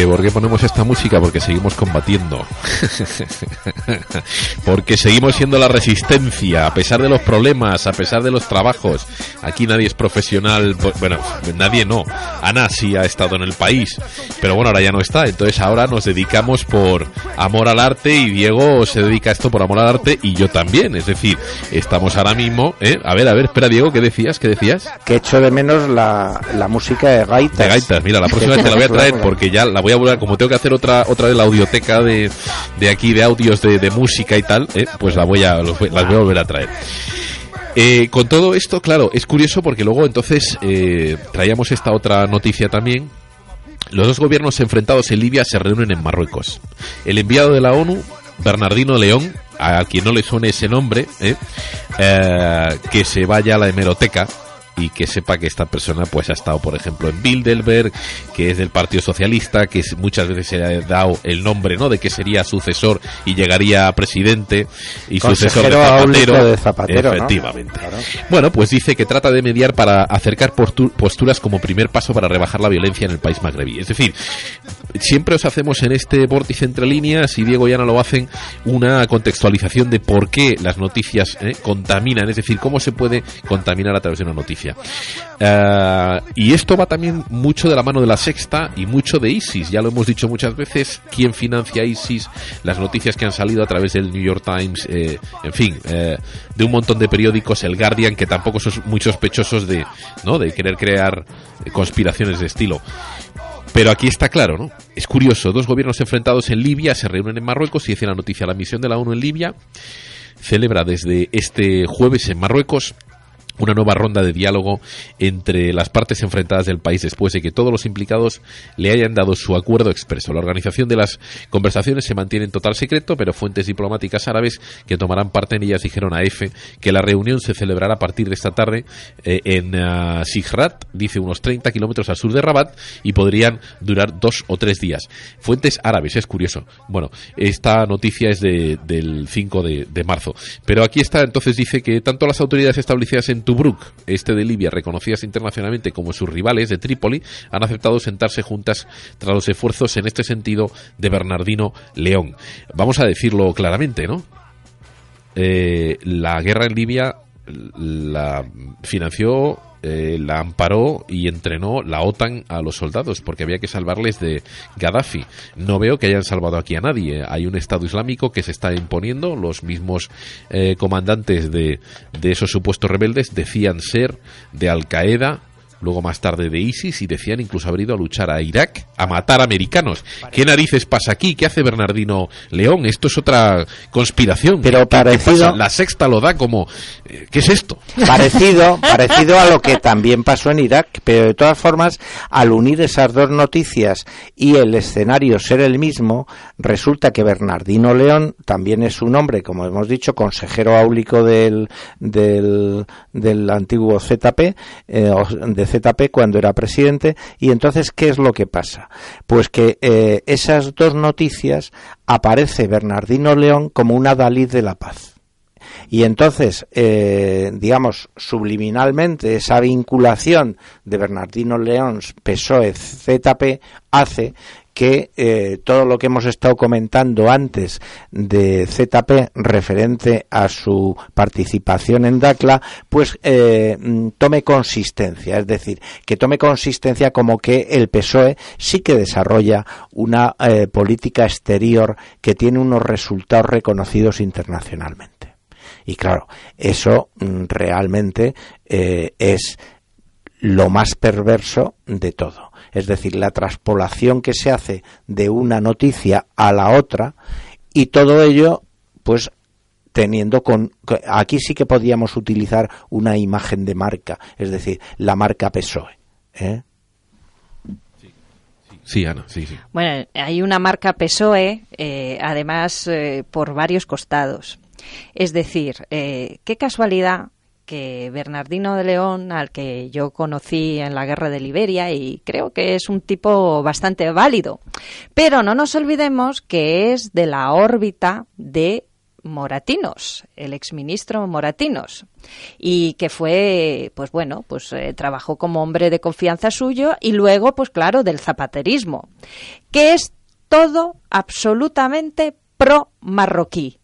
¿Por qué ponemos esta música? Porque seguimos combatiendo. (laughs) Porque seguimos siendo la resistencia, a pesar de los problemas, a pesar de los trabajos. Aquí nadie es profesional, bueno, nadie no. Ana sí ha estado en el país, pero bueno, ahora ya no está. Entonces ahora nos dedicamos por amor al arte y Diego se dedica a esto por amor al arte y yo también. Es decir, estamos ahora mismo, ¿eh? A ver, a ver, espera Diego, ¿qué decías? ¿Qué decías? Que echo de menos la, la música de gaitas. De gaitas, mira, la próxima vez te la voy a traer porque ya la voy como tengo que hacer otra otra vez la audioteca de, de aquí, de audios de, de música y tal, ¿eh? pues la voy a, las voy a volver a traer. Eh, con todo esto, claro, es curioso porque luego entonces eh, traíamos esta otra noticia también. Los dos gobiernos enfrentados en Libia se reúnen en Marruecos. El enviado de la ONU, Bernardino León, a quien no le suene ese nombre, eh, que se vaya a la hemeroteca, y que sepa que esta persona pues ha estado por ejemplo en Bilderberg que es del Partido Socialista que muchas veces se ha dado el nombre no de que sería sucesor y llegaría a presidente y sucesor de Zapatero, efectivamente. Bueno pues dice que trata de mediar para acercar posturas como primer paso para rebajar la violencia en el país magrebí. Es decir siempre os hacemos en este vórtice entre líneas y Diego y Ana lo hacen una contextualización de por qué las noticias eh, contaminan es decir cómo se puede contaminar a través de una noticia eh, y esto va también mucho de la mano de la sexta y mucho de ISIS. Ya lo hemos dicho muchas veces, quién financia ISIS, las noticias que han salido a través del New York Times, eh, en fin, eh, de un montón de periódicos, el Guardian, que tampoco son muy sospechosos de, ¿no? de querer crear conspiraciones de estilo. Pero aquí está claro, ¿no? Es curioso, dos gobiernos enfrentados en Libia se reúnen en Marruecos y dice la noticia, la misión de la ONU en Libia celebra desde este jueves en Marruecos una nueva ronda de diálogo entre las partes enfrentadas del país después de que todos los implicados le hayan dado su acuerdo expreso. La organización de las conversaciones se mantiene en total secreto, pero fuentes diplomáticas árabes que tomarán parte en ellas dijeron a EFE que la reunión se celebrará a partir de esta tarde eh, en uh, dice unos 30 kilómetros al sur de Rabat, y podrían durar dos o tres días. Fuentes árabes, es curioso. Bueno, esta noticia es de, del 5 de, de marzo. Pero aquí está, entonces dice que tanto las autoridades establecidas en Tobruk, este de Libia, reconocidas internacionalmente como sus rivales de Trípoli, han aceptado sentarse juntas tras los esfuerzos en este sentido de Bernardino León. Vamos a decirlo claramente, ¿no? Eh, la guerra en Libia la financió eh, la amparó y entrenó la OTAN a los soldados porque había que salvarles de Gaddafi. No veo que hayan salvado aquí a nadie. Hay un Estado Islámico que se está imponiendo. Los mismos eh, comandantes de, de esos supuestos rebeldes decían ser de Al Qaeda luego más tarde de ISIS y decían incluso haber ido a luchar a Irak, a matar americanos. ¿Qué narices pasa aquí? ¿Qué hace Bernardino León? Esto es otra conspiración. Pero parecido... La sexta lo da como... Eh, ¿Qué es esto? Parecido, (laughs) parecido a lo que también pasó en Irak, pero de todas formas, al unir esas dos noticias y el escenario ser el mismo, resulta que Bernardino León también es un hombre, como hemos dicho, consejero áulico del, del, del antiguo ZP, eh, de ZP cuando era presidente. Y entonces, ¿qué es lo que pasa? Pues que eh, esas dos noticias aparece Bernardino León como una Dalí de la paz. Y entonces, eh, digamos, subliminalmente, esa vinculación de Bernardino León, PSOE, ZP, hace que eh, todo lo que hemos estado comentando antes de ZP referente a su participación en DACLA, pues eh, mm, tome consistencia, es decir, que tome consistencia como que el PSOE sí que desarrolla una eh, política exterior que tiene unos resultados reconocidos internacionalmente. Y claro, eso mm, realmente es lo más perverso de todo es decir, la traspolación que se hace de una noticia a la otra y todo ello, pues teniendo con aquí sí que podíamos utilizar una imagen de marca, es decir, la marca PSOE. ¿eh? Sí, Ana, sí, sí. Bueno, hay una marca PSOE, eh, además, eh, por varios costados. Es decir, qué casualidad que Bernardino de León, al que yo conocí en la guerra de Liberia y creo que es un tipo bastante válido. Pero no nos olvidemos que es de la órbita de Moratinos, el exministro Moratinos, y que fue, pues bueno, pues eh, trabajó como hombre de confianza suyo y luego, pues claro, del zapaterismo, que es todo absolutamente pro marroquí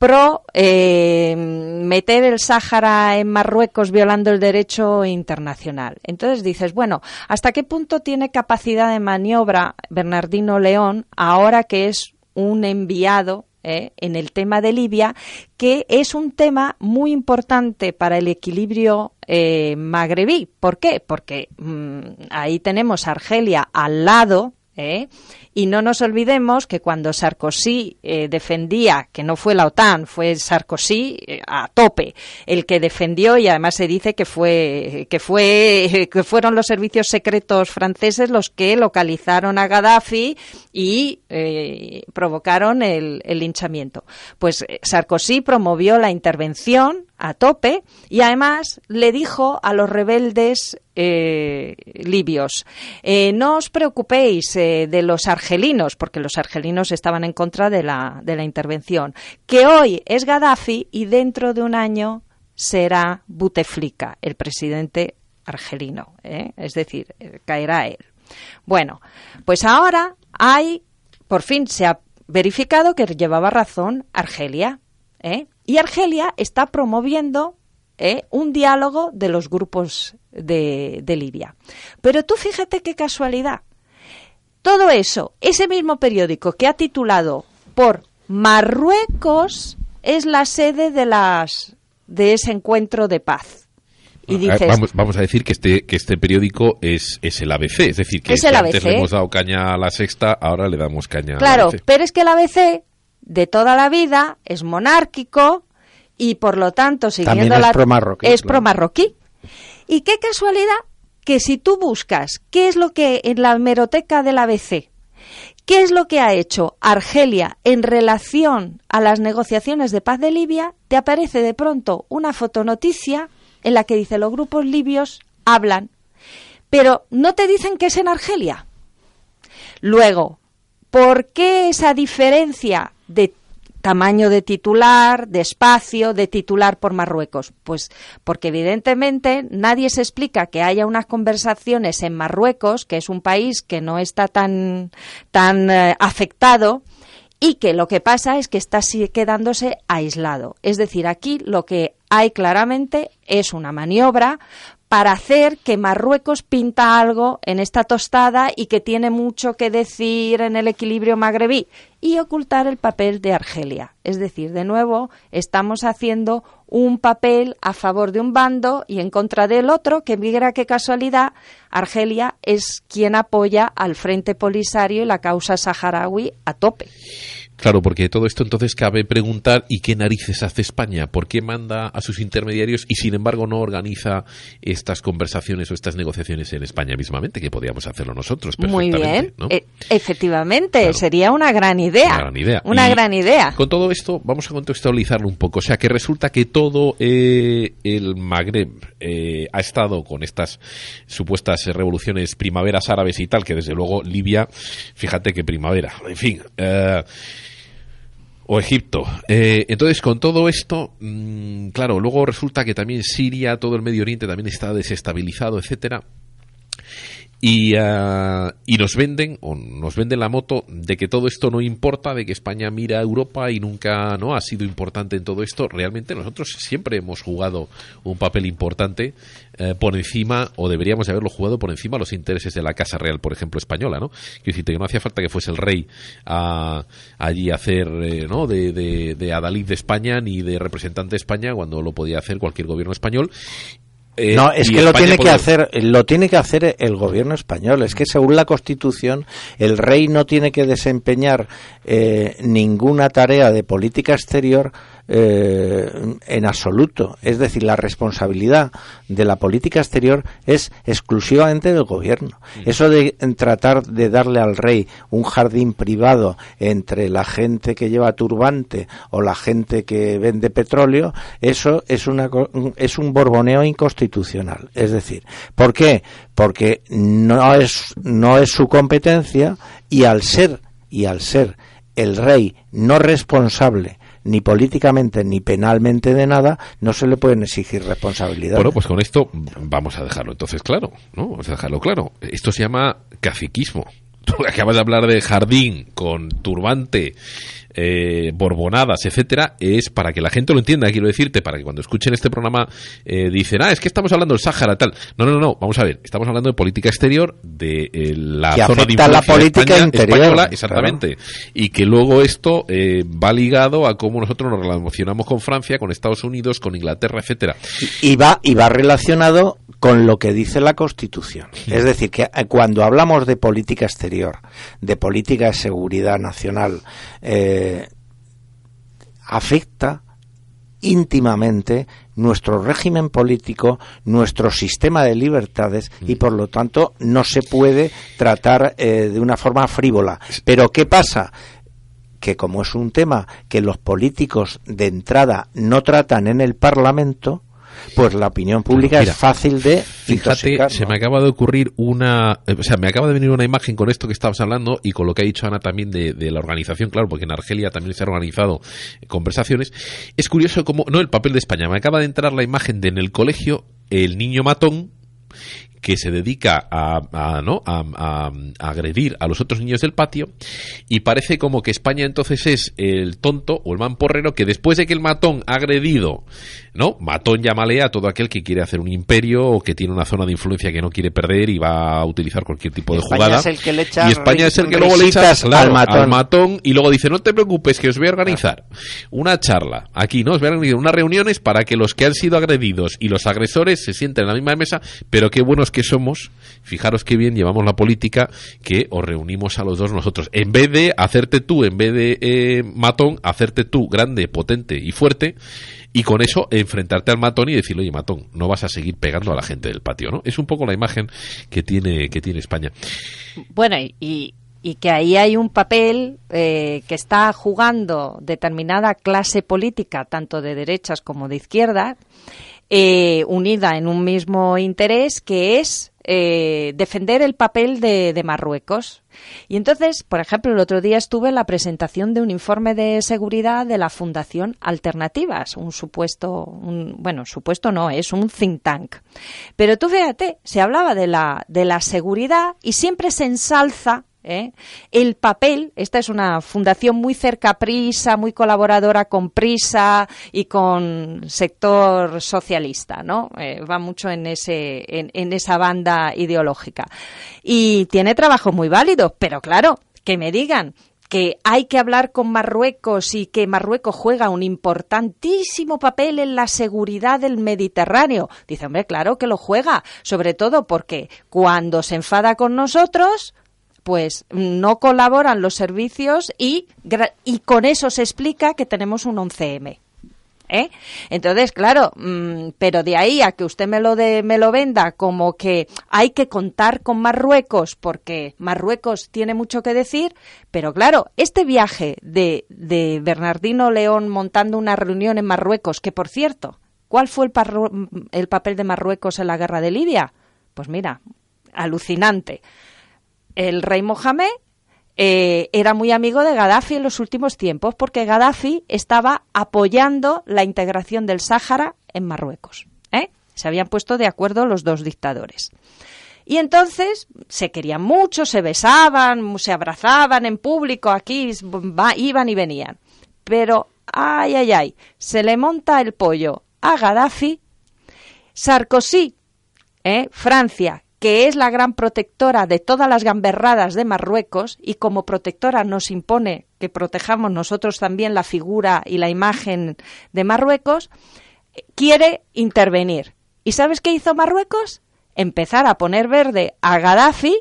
pro eh, meter el Sáhara en Marruecos violando el derecho internacional. Entonces dices, bueno, ¿hasta qué punto tiene capacidad de maniobra Bernardino León ahora que es un enviado eh, en el tema de Libia, que es un tema muy importante para el equilibrio eh, magrebí. ¿Por qué? Porque mm, ahí tenemos Argelia al lado, ¿eh? Y no nos olvidemos que cuando Sarkozy eh, defendía, que no fue la OTAN, fue Sarkozy eh, a tope, el que defendió y además se dice que fue que fue (laughs) que fueron los servicios secretos franceses los que localizaron a Gaddafi y provocaron el, el linchamiento. Pues Sarkozy promovió la intervención a tope y además le dijo a los rebeldes eh, libios, eh, no os preocupéis eh, de los argelinos, porque los argelinos estaban en contra de la, de la intervención, que hoy es Gaddafi y dentro de un año será Buteflika, el presidente argelino, es decir, caerá él. Bueno, pues ahora hay, por fin se ha verificado que llevaba razón Argelia. Y Argelia está promoviendo un diálogo de los grupos de, Libia. Pero tú fíjate qué casualidad. Todo eso, ese mismo periódico que ha titulado por Marruecos es la sede de las de ese encuentro de paz. Y dices, vamos, a decir que este que este periódico es, es el ABC, es decir, que es el antes le hemos dado caña a la sexta, ahora le damos caña claro, a la ABC. pero es que el ABC de toda la vida, es monárquico y por lo tanto, siguiendo También es la es claro. pro-marroquí. Y qué casualidad que si tú buscas qué es lo que en la hemeroteca del ABC, qué es lo que ha hecho Argelia en relación a las negociaciones de paz de Libia, te aparece de pronto una fotonoticia en la que dice los grupos libios hablan, pero no te dicen que es en Argelia. Luego, ¿por qué esa diferencia de tamaño de titular, de espacio, de titular por Marruecos? Pues porque evidentemente nadie se explica que haya unas conversaciones en Marruecos, que es un país que no está tan, tan eh, afectado, y que lo que pasa es que está quedándose aislado. Es decir, aquí lo que hay claramente es una maniobra para hacer que Marruecos pinta algo en esta tostada y que tiene mucho que decir en el equilibrio magrebí y ocultar el papel de Argelia. Es decir, de nuevo, estamos haciendo un papel a favor de un bando y en contra del otro, que mira qué casualidad, Argelia es quien apoya al Frente Polisario y la causa saharaui a tope. Claro, porque todo esto entonces cabe preguntar ¿y qué narices hace España? ¿Por qué manda a sus intermediarios y sin embargo no organiza estas conversaciones o estas negociaciones en España mismamente? Que podríamos hacerlo nosotros Muy perfectamente. bien, ¿no? E- efectivamente, Claro. sería una gran idea. Una gran idea. Una Y gran idea. Con todo esto, vamos a contextualizarlo un poco. O sea, que resulta que todo eh, el Magreb eh, ha estado con estas supuestas eh, revoluciones primaveras árabes y tal, que desde luego Libia, fíjate que primavera. En fin. eh, o Egipto. Eh, entonces, con todo esto, mm, claro, luego resulta que también Siria, todo el Medio Oriente también está desestabilizado, etcétera. Y, ah, y nos venden, o nos venden la moto de que todo esto no importa, de que España mira a Europa y nunca no ha sido importante en todo esto. Realmente nosotros siempre hemos jugado un papel importante eh, por encima, o deberíamos de haberlo jugado por encima los intereses de la Casa Real, por ejemplo, española, ¿no? Quiero decirte que no hacía falta que fuese el rey a, allí hacer, eh, ¿no? De, de, de adalid de España ni de representante de España cuando lo podía hacer cualquier gobierno español. Eh, No, es que lo España tiene que hacer, lo tiene que hacer el gobierno español. Es que según la Constitución, el rey no tiene que desempeñar eh, ninguna tarea de política exterior eh, en absoluto. Es decir, la responsabilidad de la política exterior es exclusivamente del gobierno. Eso de tratar de darle al rey un jardín privado entre la gente que lleva turbante o la gente que vende petróleo, eso es una es un borboneo inconstitucional. Es decir, ¿por qué? Porque no es no es su competencia y al ser y al ser el rey no responsable ni políticamente ni penalmente de nada, no se le pueden exigir responsabilidades. Bueno, pues con esto vamos a dejarlo entonces claro, ¿no? Vamos a dejarlo claro. Esto se llama caciquismo. (laughs) Tú acabas de hablar de jardín con turbante, eh, borbonadas, etcétera, es para que la gente lo entienda, quiero decirte, para que cuando escuchen este programa eh, dicen, ah, es que estamos hablando del Sáhara, tal. No, no, no, vamos a ver, estamos hablando de política exterior, de eh, la Que zona de afecta a la influencia de España- interior, española, claro. exactamente. Y que luego esto eh, va ligado a cómo nosotros nos relacionamos con Francia, con Estados Unidos, con Inglaterra, etcétera. y va y va relacionado con lo que dice la Constitución. Es decir, que eh, cuando hablamos de política exterior, de política de seguridad nacional, eh, afecta íntimamente nuestro régimen político, nuestro sistema de libertades y por lo tanto no se puede tratar eh, de una forma frívola. Pero ¿qué pasa? que como es un tema que los políticos de entrada no tratan en el Parlamento, pues la opinión pública mira, es fácil de Fíjate, se me acaba de ocurrir una, eh, o sea, me acaba de venir una imagen con esto que estabas hablando y con lo que ha dicho Ana también de, de la organización, claro, porque en Argelia también se han organizado conversaciones. Es curioso como, no el papel de España, me acaba de entrar la imagen de en el colegio el niño matón que se dedica a, a, ¿no? a, a- a agredir a los otros niños del patio y parece como que España entonces es el tonto o el mamporrero que después de que el matón ha agredido, ¿no? Matón llámale a todo aquel que quiere hacer un imperio o que tiene una zona de influencia que no quiere perder y va a utilizar cualquier tipo de España jugada. es el que le echa y España es el que luego le echa risitas claro, al matón. y luego dice, no te preocupes que os voy a organizar una charla aquí, ¿no? Os voy a organizar unas reuniones para que los que han sido agredidos y los agresores se sienten en la misma mesa, pero qué buenos que somos, fijaros qué bien llevamos la política que os reunimos a los dos nosotros. En vez de hacerte tú, en vez de eh, matón, hacerte tú grande, potente y fuerte, y con eso enfrentarte al matón y decirle, oye, matón, no vas a seguir pegando a la gente del patio, ¿no? Es un poco la imagen que tiene, que tiene España. Bueno, y, y que ahí hay un papel eh, que está jugando determinada clase política, tanto de derechas como de izquierda, eh, unida en un mismo interés, que es eh, defender el papel de, Marruecos. Y entonces, por ejemplo, el otro día estuve en la presentación de un informe de seguridad de la Fundación Alternativas, un supuesto, bueno, supuesto no, es un think tank. Pero tú fíjate, se hablaba de la, de la seguridad y siempre se ensalza ¿eh? El papel, esta es una fundación muy cerca a Prisa, muy colaboradora con Prisa y con sector socialista, ¿no? Eh, va mucho en, ese, en, esa banda ideológica. Y tiene trabajos muy válidos, pero claro, que me digan que hay que hablar con Marruecos y que Marruecos juega un importantísimo papel en la seguridad del Mediterráneo. Dice, hombre, claro que lo juega, sobre todo porque cuando se enfada con nosotros, pues no colaboran los servicios y, y con eso se explica que tenemos un 11M. ¿Eh? Entonces, claro, mm, pero de ahí a que usted me lo, de, me lo venda como que hay que contar con Marruecos porque Marruecos tiene mucho que decir, pero claro, este viaje de, de Bernardino León montando una reunión en Marruecos, que por cierto, ¿cuál fue el, el papel de Marruecos en la guerra de Libia? Pues mira, alucinante el rey Mohamed eh, era muy amigo de Gaddafi en los últimos tiempos porque Gaddafi estaba apoyando la integración del Sáhara en Marruecos. ¿eh? Se habían puesto de acuerdo los dos dictadores. Y entonces se querían mucho, se besaban, se abrazaban en público, aquí iban y venían. Pero, ay, ay, ay, se le monta el pollo a Gaddafi. Sarkozy, ¿eh? Francia, que es la gran protectora de todas las gamberradas de Marruecos y como protectora nos impone que protejamos nosotros también la figura y la imagen de Marruecos, quiere intervenir. ¿Y sabes qué hizo Marruecos? Empezar a poner verde a Gaddafi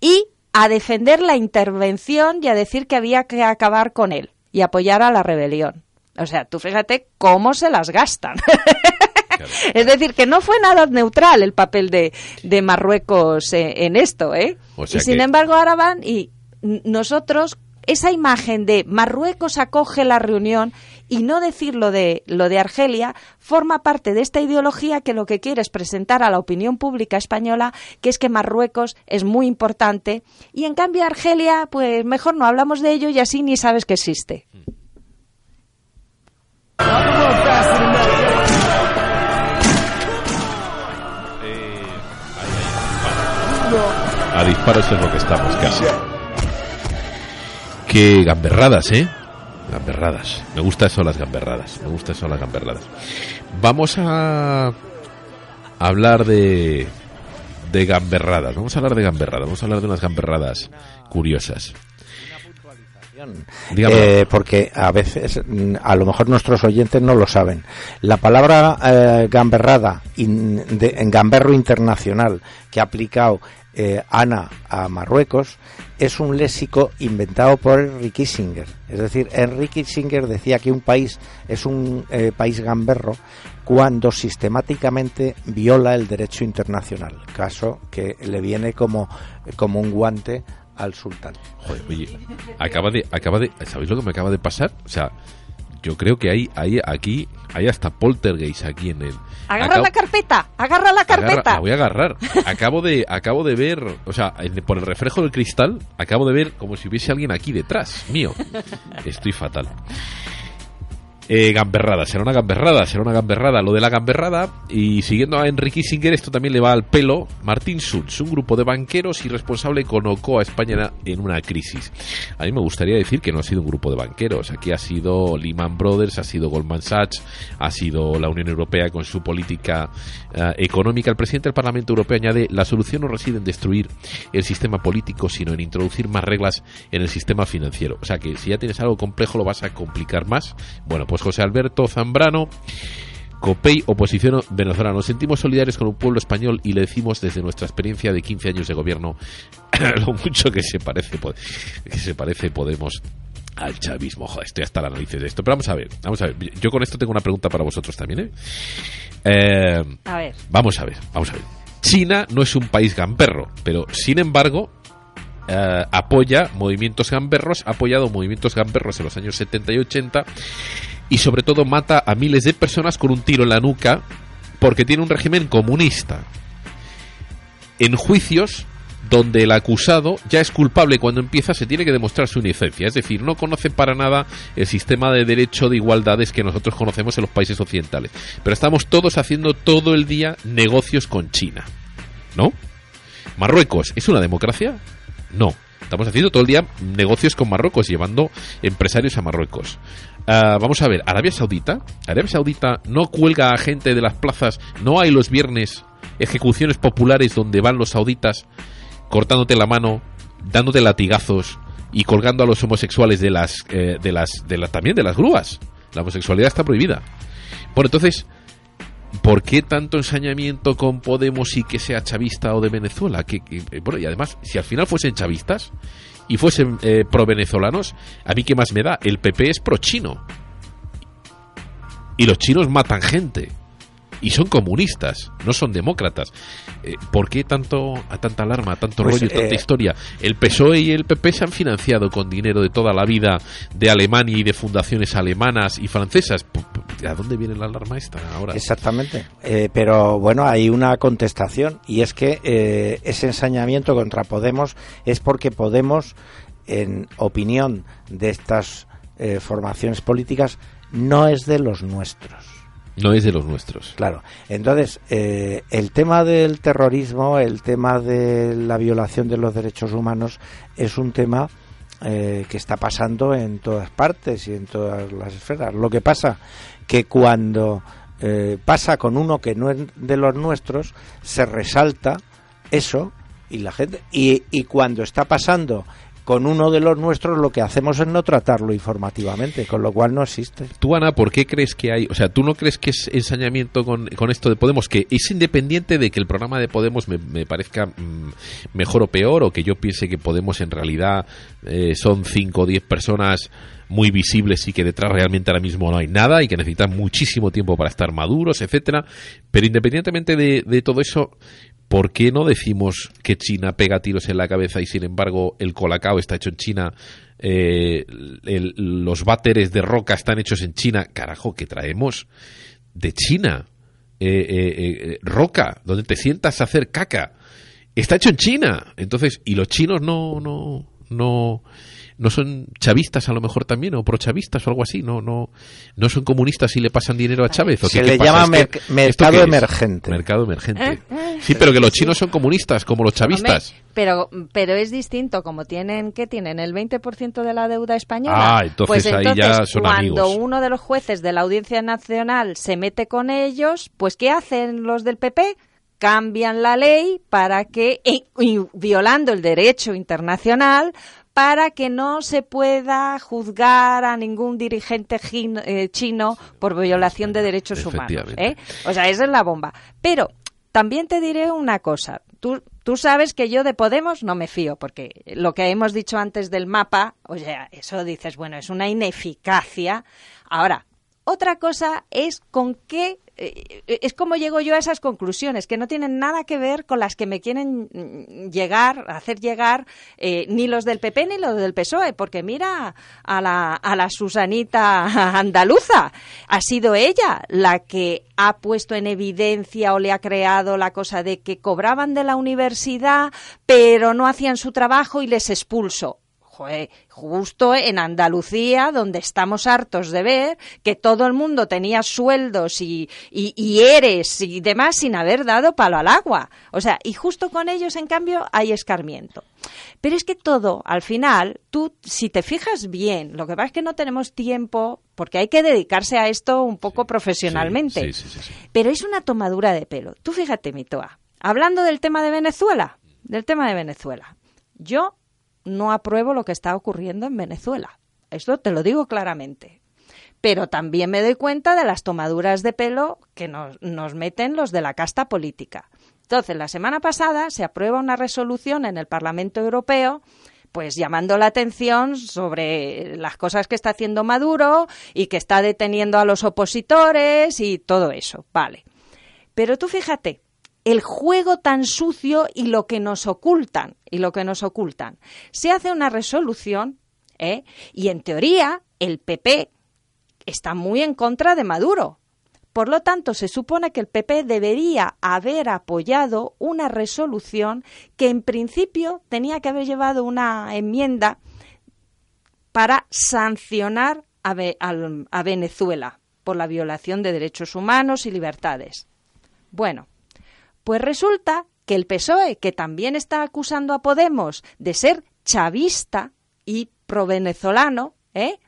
y a defender la intervención y a decir que había que acabar con él y apoyar a la rebelión. O sea, tú fíjate cómo se las gastan. (laughs) (laughs) Es decir, que no fue nada neutral el papel de, de Marruecos eh, en esto, ¿eh? y sin embargo ahora van y nosotros esa imagen de Marruecos acoge la reunión y no decir lo de, lo de Argelia forma parte de esta ideología que lo que quiere es presentar a la opinión pública española que es que Marruecos es muy importante y en cambio Argelia pues mejor no hablamos de ello y así ni sabes que existe. A disparos es lo que estamos casi. Qué gamberradas, ¿eh? Gamberradas. Me gusta eso las gamberradas. Me gusta eso las gamberradas. Vamos a hablar de de gamberradas. Vamos a hablar de gamberradas. Vamos a hablar de unas gamberradas curiosas. Eh, porque a veces, mm, a lo mejor nuestros oyentes no lo saben. La palabra eh, gamberrada en gamberro internacional que ha aplicado eh, Ana a Marruecos es un léxico inventado por Henry Kissinger. Es decir, Henry Kissinger decía que un país es un país gamberro cuando sistemáticamente viola el derecho internacional, caso que le viene como, como un guante al sultán. Joder, oye, acaba de, acaba de, ¿sabéis lo que me acaba de pasar? O sea, yo creo que hay, hay aquí, hay hasta poltergeist aquí en el. Agarra la carpeta, agarra la carpeta. la voy a agarrar. acabo de, acabo de ver, o sea, por el reflejo del cristal, acabo de ver como si hubiese alguien aquí detrás, mío. Estoy fatal. Eh, gamberrada, será una gamberrada, será una gamberrada. Lo de la gamberrada, y siguiendo a Enrique Singer, esto también le va al pelo. Martín Schulz, un grupo de banqueros irresponsable colocó a España en una crisis. A mí me gustaría decir que no ha sido un grupo de banqueros. Aquí ha sido Lehman Brothers, ha sido Goldman Sachs, ha sido la Unión Europea con su política eh, económica. El presidente del Parlamento Europeo añade: la solución no reside en destruir el sistema político, sino en introducir más reglas en el sistema financiero. O sea que si ya tienes algo complejo, lo vas a complicar más. Bueno, pues pues José Alberto Zambrano COPEI, oposición venezolana. Nos sentimos solidarios con un pueblo español y le decimos desde nuestra experiencia de 15 años de gobierno (coughs) lo mucho que se parece, que se parece Podemos al chavismo. Joder, estoy hasta la narices de esto. Pero vamos a ver, vamos a ver. Yo con esto tengo una pregunta para vosotros también, ¿eh? eh a ver. Vamos a ver, vamos a ver. China no es un país gamberro, pero sin embargo eh, apoya movimientos gamberros, ha apoyado movimientos gamberros en los años 70 y 80 y sobre todo mata a miles de personas con un tiro en la nuca porque tiene un régimen comunista. En juicios donde el acusado ya es culpable cuando empieza se tiene que demostrar su inocencia, es decir, no conoce para nada el sistema de derecho de igualdades que nosotros conocemos en los países occidentales. Pero estamos todos haciendo todo el día negocios con China. ¿No? Marruecos, ¿es una democracia? No. Estamos haciendo todo el día negocios con Marruecos, llevando empresarios a Marruecos. Ah, vamos a ver, Arabia Saudita. Arabia Saudita no cuelga a gente de las plazas, no hay los viernes ejecuciones populares donde van los sauditas cortándote la mano, dándote latigazos y colgando a los homosexuales de las, eh, de las, de las, también de las grúas. La homosexualidad está prohibida. Bueno, entonces, ¿por qué tanto ensañamiento con Podemos y que sea chavista o de Venezuela? Que, eh, bueno, y además, si al final fuesen chavistas y fuesen eh, pro-venezolanos, a mí qué más me da, el PP es pro-chino. Y los chinos matan gente. Y son comunistas, no son demócratas. Eh, ¿Por qué tanto, a tanta alarma, tanto pues, rollo, tanta historia? El PSOE y el PP se han financiado con dinero de toda la vida de Alemania y de fundaciones alemanas y francesas. ¿A dónde viene la alarma esta ahora? Exactamente. Eh, pero bueno, hay una contestación y es que eh, ese ensañamiento contra Podemos es porque Podemos, en opinión de estas eh, formaciones políticas, no es de los nuestros. No es de los nuestros. Claro. Entonces, el tema del terrorismo, el tema de la violación de los derechos humanos, es un tema que está pasando en todas partes y en todas las esferas. Lo que pasa que cuando eh, pasa con uno que no es de los nuestros, se resalta eso y la gente y, y cuando está pasando con uno de los nuestros lo que hacemos es no tratarlo informativamente, con lo cual no existe. Tú, Ana, ¿por qué crees que hay, o sea, tú no crees que es ensañamiento con, con esto de Podemos, que es independiente de que el programa de Podemos me, me parezca mm, mejor o peor, o que yo piense que Podemos en realidad eh, son 5 o 10 personas muy visibles y que detrás realmente ahora mismo no hay nada y que necesitan muchísimo tiempo para estar maduros, etcétera. Pero independientemente de, de todo eso, ¿Por qué no decimos que China pega tiros en la cabeza y sin embargo el colacao está hecho en China? Eh, los váteres de roca están hechos en China. Carajo, que traemos de China. Eh, eh, roca, donde te sientas a hacer caca. Está hecho en China. Entonces, y los chinos no, no, no, no son chavistas a lo mejor también o prochavistas o algo así, no no no son comunistas y le pasan dinero a Chávez. ¿o Se le llama mercado emergente. Mercado emergente. Eh, eh. Sí, pero que los chinos son comunistas como los chavistas. pero pero es distinto, como tienen que tienen el 20% de la deuda española. Ah, entonces, pues ahí ya son cuando uno de los jueces de la Audiencia Nacional se mete con ellos, pues ¿qué hacen los del PP? cambian la ley para que, violando el derecho internacional, para que no se pueda juzgar a ningún dirigente eh, chino por violación de derechos humanos. ¿eh? O sea, esa es la bomba. Pero también te diré una cosa. Tú, tú sabes que yo de Podemos no me fío, porque lo que hemos dicho antes del mapa, o sea, eso dices, bueno, es una ineficacia. Ahora, otra cosa es con qué es como llego yo a esas conclusiones, que no tienen nada que ver con las que me quieren mm, llegar, hacer llegar eh, ni los del PP ni los del PSOE, porque mira a la, a la Susanita (laughs) andaluza, ha sido ella la que ha puesto en evidencia o le ha creado la cosa de que cobraban de la universidad, pero no hacían su trabajo y les expulso justo en Andalucía, donde estamos hartos de ver que todo el mundo tenía sueldos y, y, eres y demás sin haber dado palo al agua. O sea, y justo con ellos, en cambio, hay escarmiento. Pero es que todo, al final, tú, si te fijas bien, lo que pasa es que no tenemos tiempo, porque hay que dedicarse a esto un poco profesionalmente. pero es una tomadura de pelo. Tú fíjate, Mitoa, hablando del tema de Venezuela, del tema de Venezuela. Yo no apruebo lo que está ocurriendo en Venezuela. Esto te lo digo claramente. pero también me doy cuenta de las tomaduras de pelo que nos, nos meten los de la casta política. Entonces, la semana pasada se aprueba una resolución en el Parlamento Europeo pues llamando la atención sobre las cosas que está haciendo Maduro y que está deteniendo a los opositores y todo eso. Vale. Pero tú fíjate, el juego tan sucio y lo que nos ocultan, y lo que nos ocultan. Se hace una resolución, ¿eh? y en teoría el PP está muy en contra de Maduro, por lo tanto, se supone que el PP debería haber apoyado una resolución que en principio tenía que haber llevado una enmienda para sancionar a, Venezuela por la violación de derechos humanos y libertades. Bueno, pues resulta que el PSOE, que también está acusando a Podemos de ser chavista y pro-venezolano, ¿eh?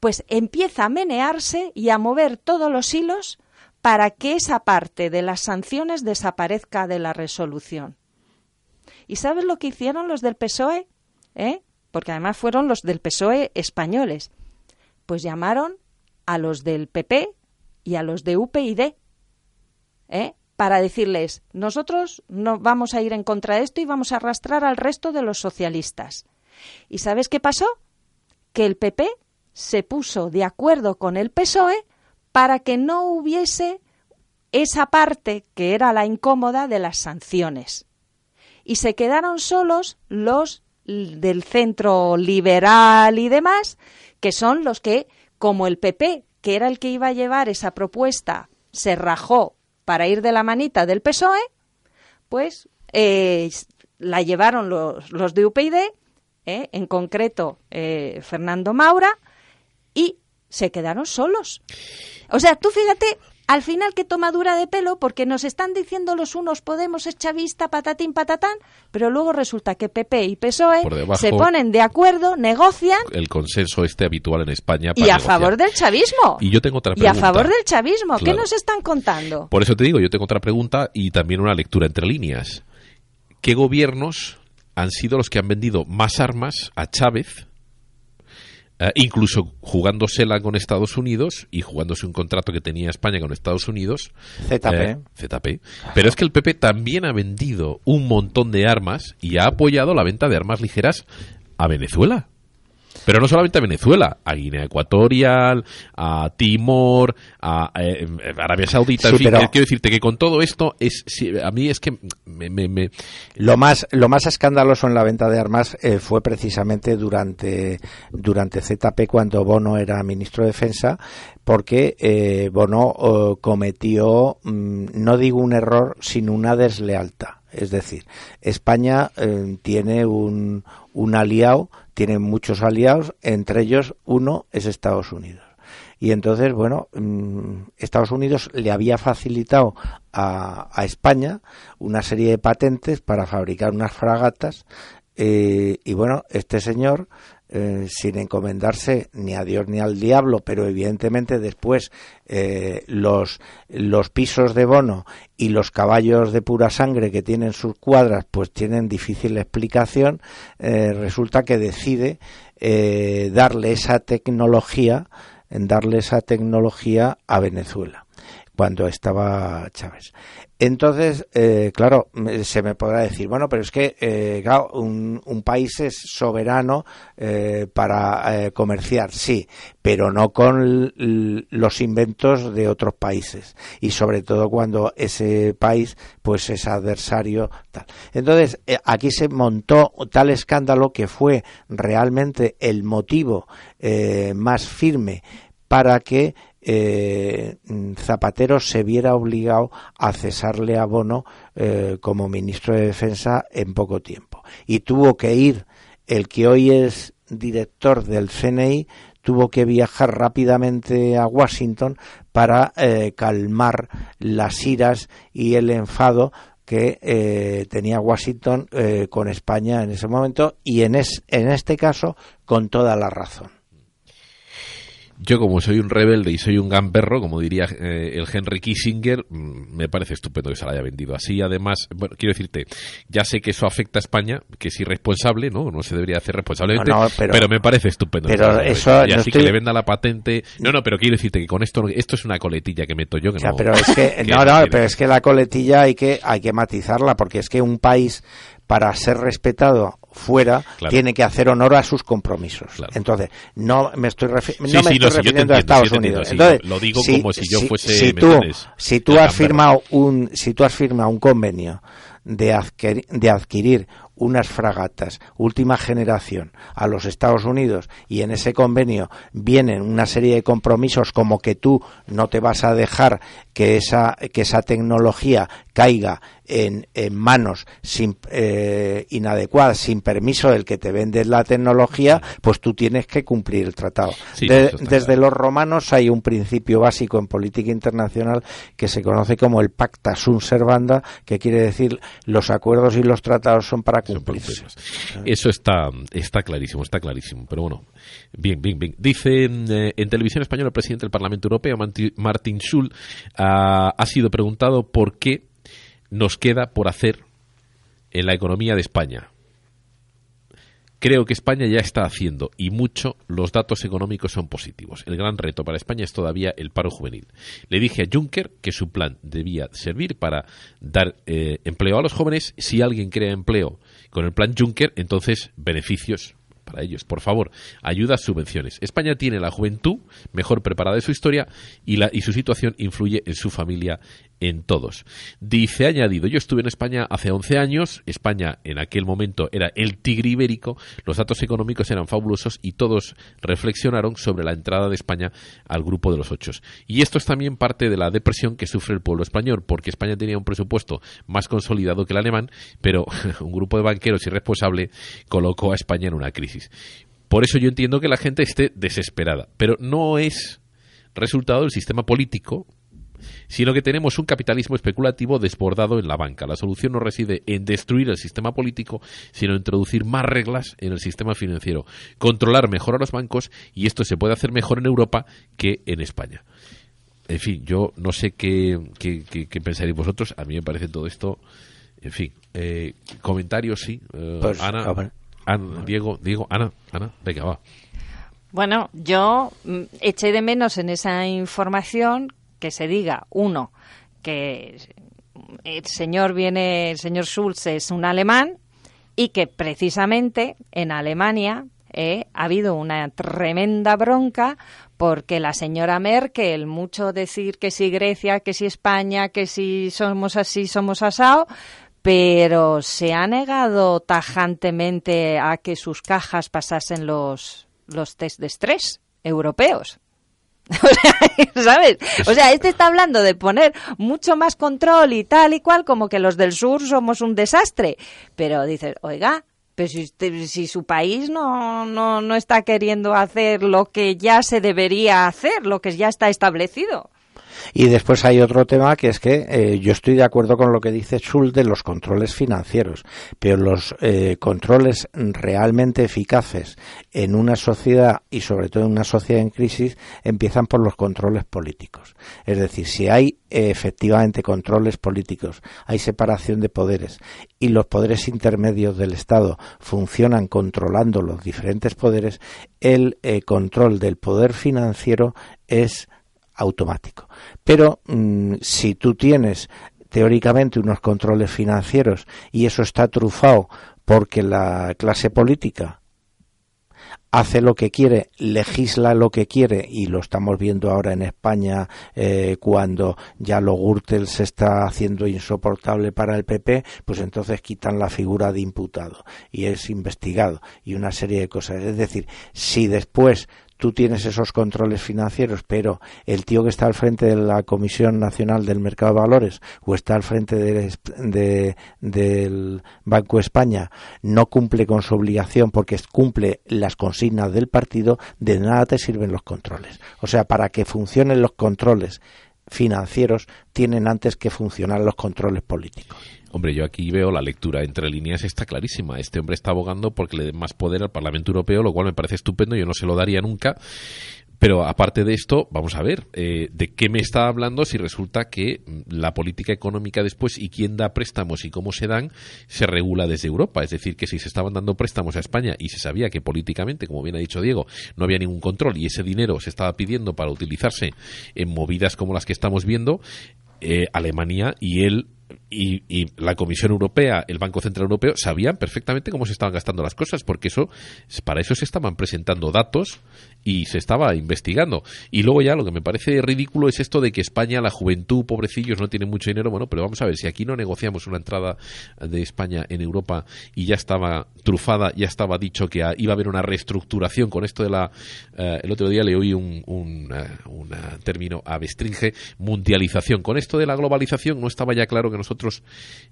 pues empieza a menearse y a mover todos los hilos para que esa parte de las sanciones desaparezca de la resolución. ¿Y sabes lo que hicieron los del PSOE? ¿Eh? Porque además fueron los del PSOE españoles. Pues llamaron a los del PP y a los de UPyD ¿eh? Para decirles, nosotros no vamos a ir en contra de esto y vamos a arrastrar al resto de los socialistas. ¿Y sabes qué pasó? Que el PP se puso de acuerdo con el PSOE para que no hubiese esa parte que era la incómoda de las sanciones. Y se quedaron solos los del centro liberal y demás, que son los que, como el PP, que era el que iba a llevar esa propuesta, se rajó para ir de la manita del PSOE, pues eh, la llevaron los, los de UPyD, eh, en concreto eh, Fernando Maura, y se quedaron solos. O sea, tú fíjate al final qué tomadura de pelo, porque nos están diciendo los unos Podemos es chavista, patatín, patatán, pero luego resulta que PP y PSOE se ponen de acuerdo, negocian. El consenso este habitual en España. y a favor del chavismo. Y yo tengo otra pregunta. Y a favor del chavismo. ¿Qué nos están contando? Por eso te digo, yo tengo otra pregunta y también una lectura entre líneas. ¿Qué gobiernos han sido los que han vendido más armas a Chávez eh, incluso jugándosela con Estados Unidos y jugándose un contrato que tenía España con Estados Unidos. ZP. Eh, ZP. Pero es que el PP también ha vendido un montón de armas y ha apoyado la venta de armas ligeras a Venezuela. Pero no solamente a Venezuela, a Guinea Ecuatorial, a Timor, a, eh, Arabia Saudita. en fin, quiero decirte que con todo esto, es, a mí es que me, Lo, más, lo más escandaloso en la venta de armas eh, fue precisamente durante, durante ZP, cuando Bono era ministro de Defensa, porque eh, Bono oh, cometió, mm, no digo un error, sino una deslealtad. Es decir, España tiene un, un aliado tiene muchos aliados, entre ellos uno es Estados Unidos. Y entonces, bueno, mm, Estados Unidos le había facilitado a, España una serie de patentes para fabricar unas fragatas. Eh, y bueno, este señor eh, sin encomendarse ni a Dios ni al diablo, pero evidentemente después eh, los, los pisos de bono y los caballos de pura sangre que tienen sus cuadras pues tienen difícil explicación, eh, resulta que decide darle esa tecnología, darle esa tecnología a Venezuela cuando estaba Chávez. Entonces, eh, claro, se me podrá decir, bueno, pero es que eh, un, país es soberano eh, para comerciar, sí, pero no con los inventos de otros países y sobre todo cuando ese país, pues, es adversario tal. Entonces, aquí se montó tal escándalo que fue realmente el motivo más firme para que eh, Zapatero se viera obligado a cesarle a Bono eh, como ministro de Defensa en poco tiempo. Y tuvo que ir el que hoy es director del CNI, tuvo que viajar rápidamente a Washington para eh, calmar las iras y el enfado que tenía Washington con España en ese momento y en, en este caso con toda la razón. Yo como soy un rebelde y soy un gamberro, como diría eh, el Henry Kissinger, mm, me parece estupendo que se la haya vendido así. Además, bueno, quiero decirte, ya sé que eso afecta a España, que es irresponsable, ¿no? No se debería hacer responsablemente, pero, me parece estupendo. Pero eso y así que le venda la patente. No, no, pero quiero decirte que con esto esto es una coletilla que meto yo que no, pero es que (laughs) no, no, pero es que la coletilla hay que hay que matizarla porque es que un país para ser respetado fuera tiene que hacer honor a sus compromisos. Entonces, no me estoy, no me estoy refiriendo a Estados Unidos. Entonces, lo digo como si yo fuese si tú, si tú has firmado un si tú has firmado un convenio de, de adquirir unas fragatas última generación a los Estados Unidos y en ese convenio vienen una serie de compromisos como que tú no te vas a dejar que esa, que esa tecnología caiga en, en manos sin, eh, inadecuadas, sin permiso del que te vendes la tecnología, pues tú tienes que cumplir el tratado. desde los romanos hay un principio básico en política internacional que se conoce como el pacta sunt servanda, que quiere decir los acuerdos y los tratados son para cumplirse. Eso está, está clarísimo, está clarísimo. Pero bueno, bien, bien, bien. Dice en, eh, televisión española el presidente del Parlamento Europeo, Martin Schulz, ha, ha sido preguntado por qué nos queda por hacer en la economía de España. Creo que España ya está haciendo y mucho los datos económicos son positivos. El gran reto para España es todavía el paro juvenil. Le dije a Juncker que su plan debía servir para dar eh, empleo a los jóvenes. Si alguien crea empleo con el plan Juncker, entonces beneficios para ellos. Por favor, ayudas, subvenciones. España tiene la juventud mejor preparada de su historia y, la, y su situación influye en su familia en todos. Dice añadido, yo estuve en España hace 11 años, España en aquel momento era el tigre ibérico, los datos económicos eran fabulosos y todos reflexionaron sobre la entrada de España al grupo de los ocho. Y esto es también parte de la depresión que sufre el pueblo español, porque España tenía un presupuesto más consolidado que el alemán, pero (laughs) un grupo de banqueros irresponsable colocó a España en una crisis. Por eso yo entiendo que la gente esté desesperada, pero no es resultado del sistema político sino que tenemos un capitalismo especulativo desbordado en la banca. La solución no reside en destruir el sistema político, sino en introducir más reglas en el sistema financiero, controlar mejor a los bancos y esto se puede hacer mejor en Europa que en España. En fin, yo no sé qué, qué, pensaréis vosotros. A mí me parece todo esto. En fin, eh, comentarios sí. Eh, pues, Ana, Diego, Diego, Ana, Ana, venga, va. Bueno, yo mm, eché de menos en esa información que se diga, uno, que el señor viene, el señor Schulz es un alemán y que precisamente en Alemania eh, ha habido una tremenda bronca porque la señora Merkel, mucho decir que si Grecia, que si España, que si somos así, somos asao, pero se ha negado tajantemente a que sus cajas pasasen los, los test de estrés europeos. (laughs) ¿sabes? O sea, este está hablando de poner mucho más control y tal y cual, como que los del sur somos un desastre. Pero dices, oiga, pero si, si su país no, no, no está queriendo hacer lo que ya se debería hacer, lo que ya está establecido. Y después hay otro tema que es que eh, yo estoy de acuerdo con lo que dice Schultz de los controles financieros, pero los eh, controles realmente eficaces en una sociedad y sobre todo en una sociedad en crisis empiezan por los controles políticos. Es decir, si hay efectivamente controles políticos, hay separación de poderes y los poderes intermedios del Estado funcionan controlando los diferentes poderes, el eh, control del poder financiero es automático. Pero mm, si tú tienes teóricamente unos controles financieros y eso está trufado porque la clase política hace lo que quiere, legisla lo que quiere y lo estamos viendo ahora en España eh, cuando ya lo Gürtel se está haciendo insoportable para el PP, pues entonces quitan la figura de imputado y es investigado y una serie de cosas. Es decir, si después tú tienes esos controles financieros, pero el tío que está al frente de la Comisión Nacional del Mercado de Valores o está al frente del Banco España no cumple con su obligación porque cumple las consignas del partido, de nada te sirven los controles. O sea, para que funcionen los controles financieros, tienen antes que funcionar los controles políticos. Hombre, yo aquí veo la lectura entre líneas está clarísima. Este hombre está abogando porque le dé más poder al Parlamento Europeo, lo cual me parece estupendo. Yo no se lo daría nunca Pero aparte de esto, vamos a ver, eh, ¿de qué me está hablando si resulta que la política económica después y quién da préstamos y cómo se dan se regula desde Europa? Es decir, que si se estaban dando préstamos a España y se sabía que políticamente, como bien ha dicho Diego, no había ningún control y ese dinero se estaba pidiendo para utilizarse en movidas como las que estamos viendo, eh, Alemania y él y, la Comisión Europea, el Banco Central Europeo, sabían perfectamente cómo se estaban gastando las cosas, porque eso, para eso se estaban presentando datos y se estaba investigando. Y luego ya lo que me parece ridículo es esto de que España, la juventud, pobrecillos, no tiene mucho dinero. Bueno, pero vamos a ver, si aquí no negociamos una entrada de España en Europa y ya estaba trufada, ya estaba dicho que iba a haber una reestructuración con esto de la... Eh, el otro día le oí un, un, eh, término a mundialización. Con esto de la globalización no estaba ya claro que nosotros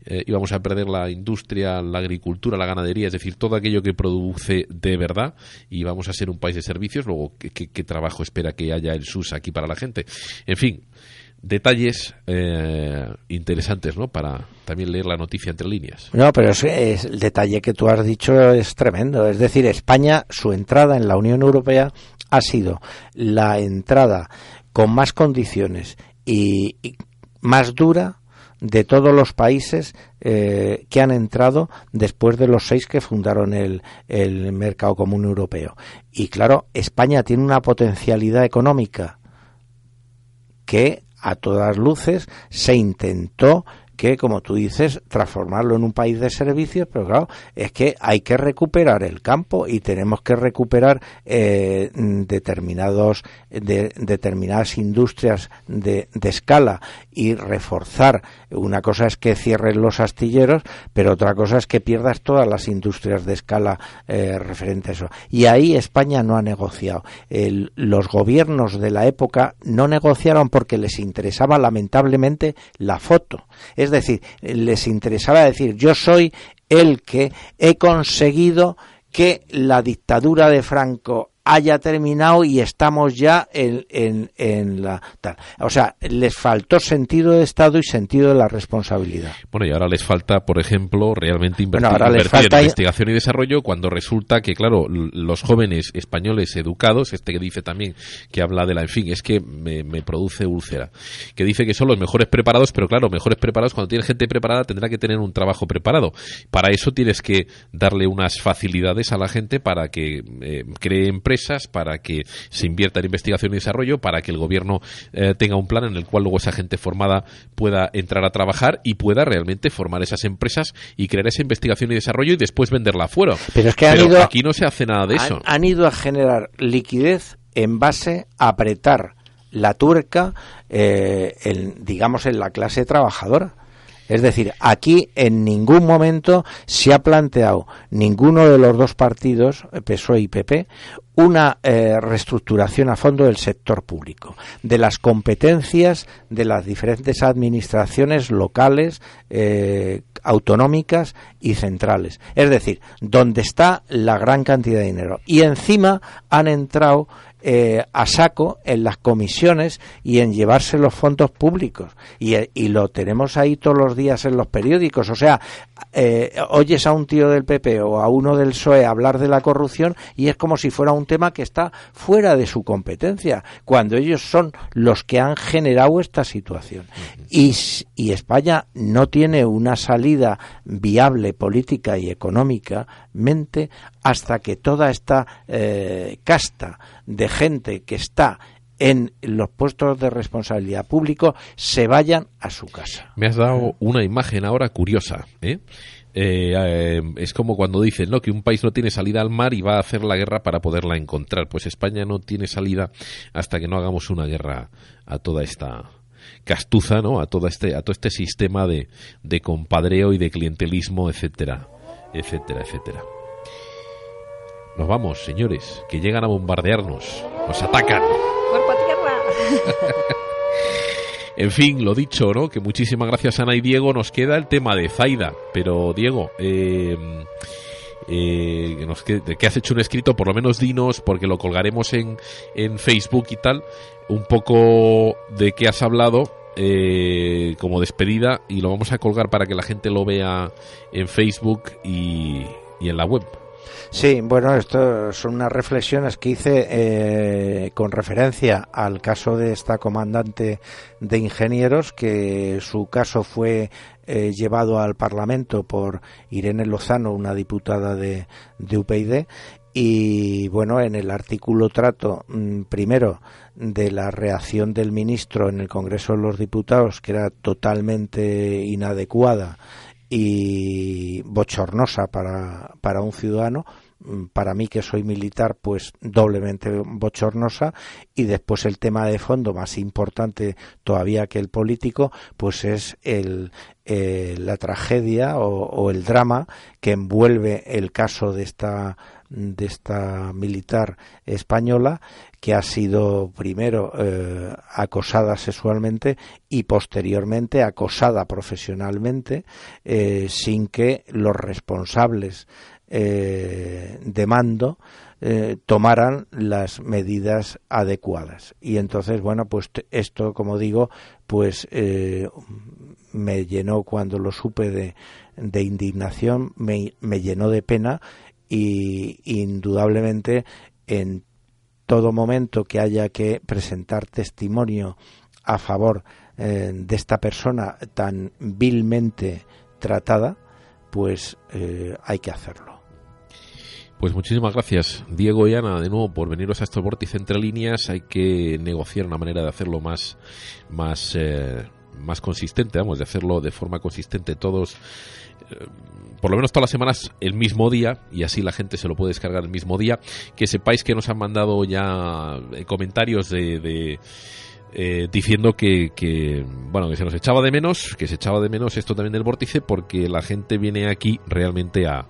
eh, íbamos a perder la industria, la agricultura, la ganadería, es decir, todo aquello que produce de verdad y vamos a ser un país de servicios. Luego, ¿qué, trabajo espera que haya el SUS aquí para la gente? En fin, detalles eh, interesantes, ¿no? Para también leer la noticia entre líneas. No, pero es, el detalle que tú has dicho es tremendo. Es decir, España, su entrada en la Unión Europea ha sido la entrada con más condiciones y más dura de todos los países eh, que han entrado después de los seis que fundaron el, el mercado común europeo. Y claro, España tiene una potencialidad económica que a todas luces se intentó que, como tú dices, transformarlo en un país de servicios, pero claro, es que hay que recuperar el campo y tenemos que recuperar eh, determinados, de, determinadas industrias de, de, escala y reforzar. Una cosa es que cierren los astilleros, pero otra cosa es que pierdas todas las industrias de escala eh, referente a eso. Y ahí España no ha negociado. los gobiernos de la época no negociaron porque les interesaba lamentablemente la foto. Es decir, les interesaba decir, yo soy el que he conseguido que la dictadura de Franco haya terminado y estamos ya en, en, la tal. O sea, les faltó sentido de Estado y sentido de la responsabilidad. Bueno, y ahora les falta, por ejemplo, realmente invertir, en investigación y desarrollo cuando resulta que, claro, los jóvenes españoles educados, este que dice también que habla de la, en fin, es que me, produce úlcera, que dice que son los mejores preparados, pero claro, mejores preparados, cuando tienes gente preparada tendrá que tener un trabajo preparado. Para eso tienes que darle unas facilidades a la gente para que eh, cree empresas para que se invierta en investigación y desarrollo, para que el gobierno eh, tenga un plan en el cual luego esa gente formada pueda entrar a trabajar y pueda realmente formar esas empresas y crear esa investigación y desarrollo y después venderla afuera. Pero es que aquí no se hace nada de eso. Han ido a generar liquidez en base a apretar la turca, eh, digamos, en la clase trabajadora. Es decir, aquí en ningún momento se ha planteado ninguno de los dos partidos, PSOE y PP, una eh, reestructuración a fondo del sector público, de las competencias de las diferentes administraciones locales, eh, autonómicas y centrales. Es decir, donde está la gran cantidad de dinero. Y encima han entrado eh, a saco en las comisiones y en llevarse los fondos públicos. Y, y, lo tenemos ahí todos los días en los periódicos. O sea, eh, oyes a un tío del PP o a uno del PSOE hablar de la corrupción y es como si fuera un tema que está fuera de su competencia, cuando ellos son los que han generado esta situación. Y, y España no tiene una salida viable política y económicamente hasta que toda esta eh, casta de gente que está en los puestos de responsabilidad público se vayan a su casa. Me has dado una imagen ahora curiosa. ¿eh? Eh, eh, es como cuando dicen ¿no? que un país no tiene salida al mar y va a hacer la guerra para poderla encontrar. Pues España no tiene salida hasta que no hagamos una guerra a toda esta castuza, ¿no? a, todo este, a todo este sistema de, de compadreo y de clientelismo, etcétera, etcétera, etcétera. Nos vamos, señores, que llegan a bombardearnos, nos atacan. (laughs) en fin, lo dicho, ¿no? Que muchísimas gracias Ana y Diego. Nos queda el tema de Zaida. Pero, Diego, eh, eh, que, has hecho un escrito, por lo menos dinos, porque lo colgaremos en, en Facebook y tal, un poco de qué has hablado eh, como despedida y lo vamos a colgar para que la gente lo vea en Facebook y, y en la web. Sí, bueno, esto son unas reflexiones que hice eh, con referencia al caso de esta comandante de ingenieros, que su caso fue eh, llevado al Parlamento por Irene Lozano, una diputada de, de UPyD, y bueno, en el artículo trato mm, primero de la reacción del ministro en el Congreso de los Diputados, que era totalmente inadecuada y bochornosa para, para un ciudadano, mm, para mí que soy militar, pues doblemente bochornosa, y después el tema de fondo más importante todavía que el político, pues es el, eh, la tragedia o, o el drama que envuelve el caso de esta de esta militar española que ha sido primero eh, acosada sexualmente y posteriormente acosada profesionalmente eh, sin que los responsables eh, de mando tomaran las medidas adecuadas. Y entonces bueno pues esto como digo pues me llenó cuando lo supe de, de indignación me, me llenó de pena y indudablemente en todo momento que haya que presentar testimonio a favor eh, de esta persona tan vilmente tratada, pues eh, hay que hacerlo. Pues muchísimas gracias, Diego y Ana, de nuevo por veniros a estos vórtices entre líneas. Hay que negociar una manera de hacerlo más, más, eh, más consistente, vamos, de hacerlo de forma consistente todos por lo menos todas las semanas el mismo día y así la gente se lo puede descargar el mismo día. Que sepáis que nos han mandado ya eh, comentarios de, eh, diciendo que, que, bueno que se nos echaba de menos, que se echaba de menos esto también del vórtice porque la gente viene aquí realmente a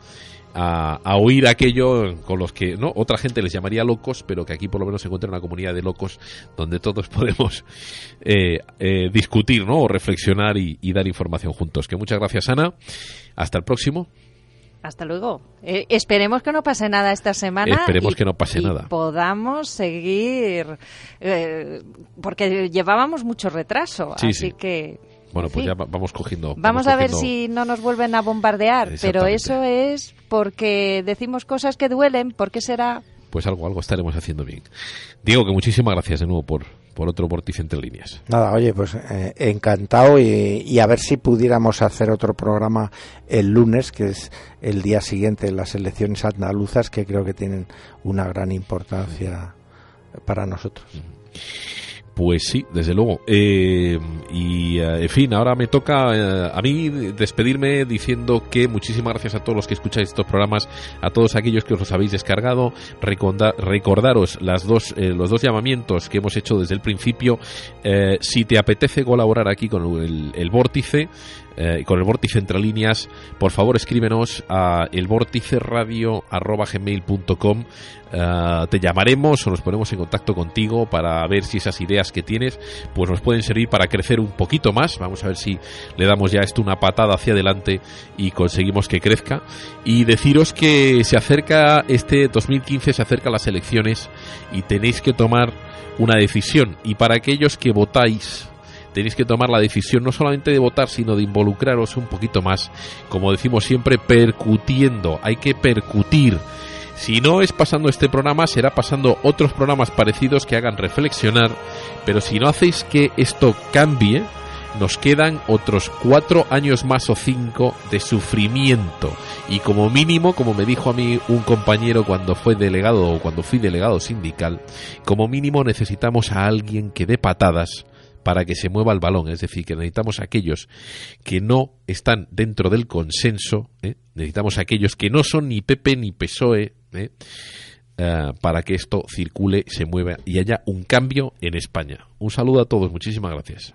a, oír aquello con los que no otra gente les llamaría locos pero que aquí por lo menos se encuentra una comunidad de locos donde todos (laughs) podemos eh, eh, discutir no o reflexionar y, dar información juntos que muchas gracias Ana hasta el próximo hasta luego. Eh, esperemos que no pase nada esta semana. Esperemos que no pase nada. Podamos seguir, porque llevábamos mucho retraso, así que bueno, pues ya vamos cogiendo. Vamos, a ver si no nos vuelven a bombardear, pero eso es porque decimos cosas que duelen. ¿Por qué será? Pues algo, algo estaremos haciendo bien. Diego, que muchísimas gracias de nuevo por, por otro vórtice entre líneas. Nada, oye, pues eh, encantado y, a ver si pudiéramos hacer otro programa el lunes, que es el día siguiente de las elecciones andaluzas, que creo que tienen una gran importancia para nosotros. Pues sí, desde luego. Eh, y eh, en fin, ahora me toca eh, a mí despedirme diciendo que muchísimas gracias a todos los que escucháis estos programas, a todos aquellos que os los habéis descargado. recordaros las dos, los dos llamamientos que hemos hecho desde el principio. si te apetece colaborar aquí con el vórtice, eh, con el vórtice entre líneas, por favor escríbenos a elvórticeradio.gmail.com eh, te llamaremos o nos ponemos en contacto contigo para ver si esas ideas que tienes pues nos pueden servir para crecer un poquito más. Vamos a ver si le damos ya esto una patada hacia adelante y conseguimos que crezca. Y deciros que se acerca este 2015, se acerca las elecciones y tenéis que tomar una decisión. Y para aquellos que votáis tenéis que tomar la decisión no solamente de votar, sino de involucraros un poquito más. Como decimos siempre, percutiendo. Hay que percutir. Si no es pasando este programa, será pasando otros programas parecidos que hagan reflexionar. Pero si no hacéis que esto cambie, nos quedan otros cuatro años más o cinco de sufrimiento. Y como mínimo, como me dijo a mí un compañero cuando fue delegado o cuando fui delegado sindical, como mínimo necesitamos a alguien que dé patadas para que se mueva el balón. Es decir, que necesitamos aquellos que no están dentro del consenso, ¿eh? necesitamos aquellos que no son ni PP ni PSOE, ¿eh? Eh, para que esto circule, se mueva y haya un cambio en España. Un saludo a todos, muchísimas gracias.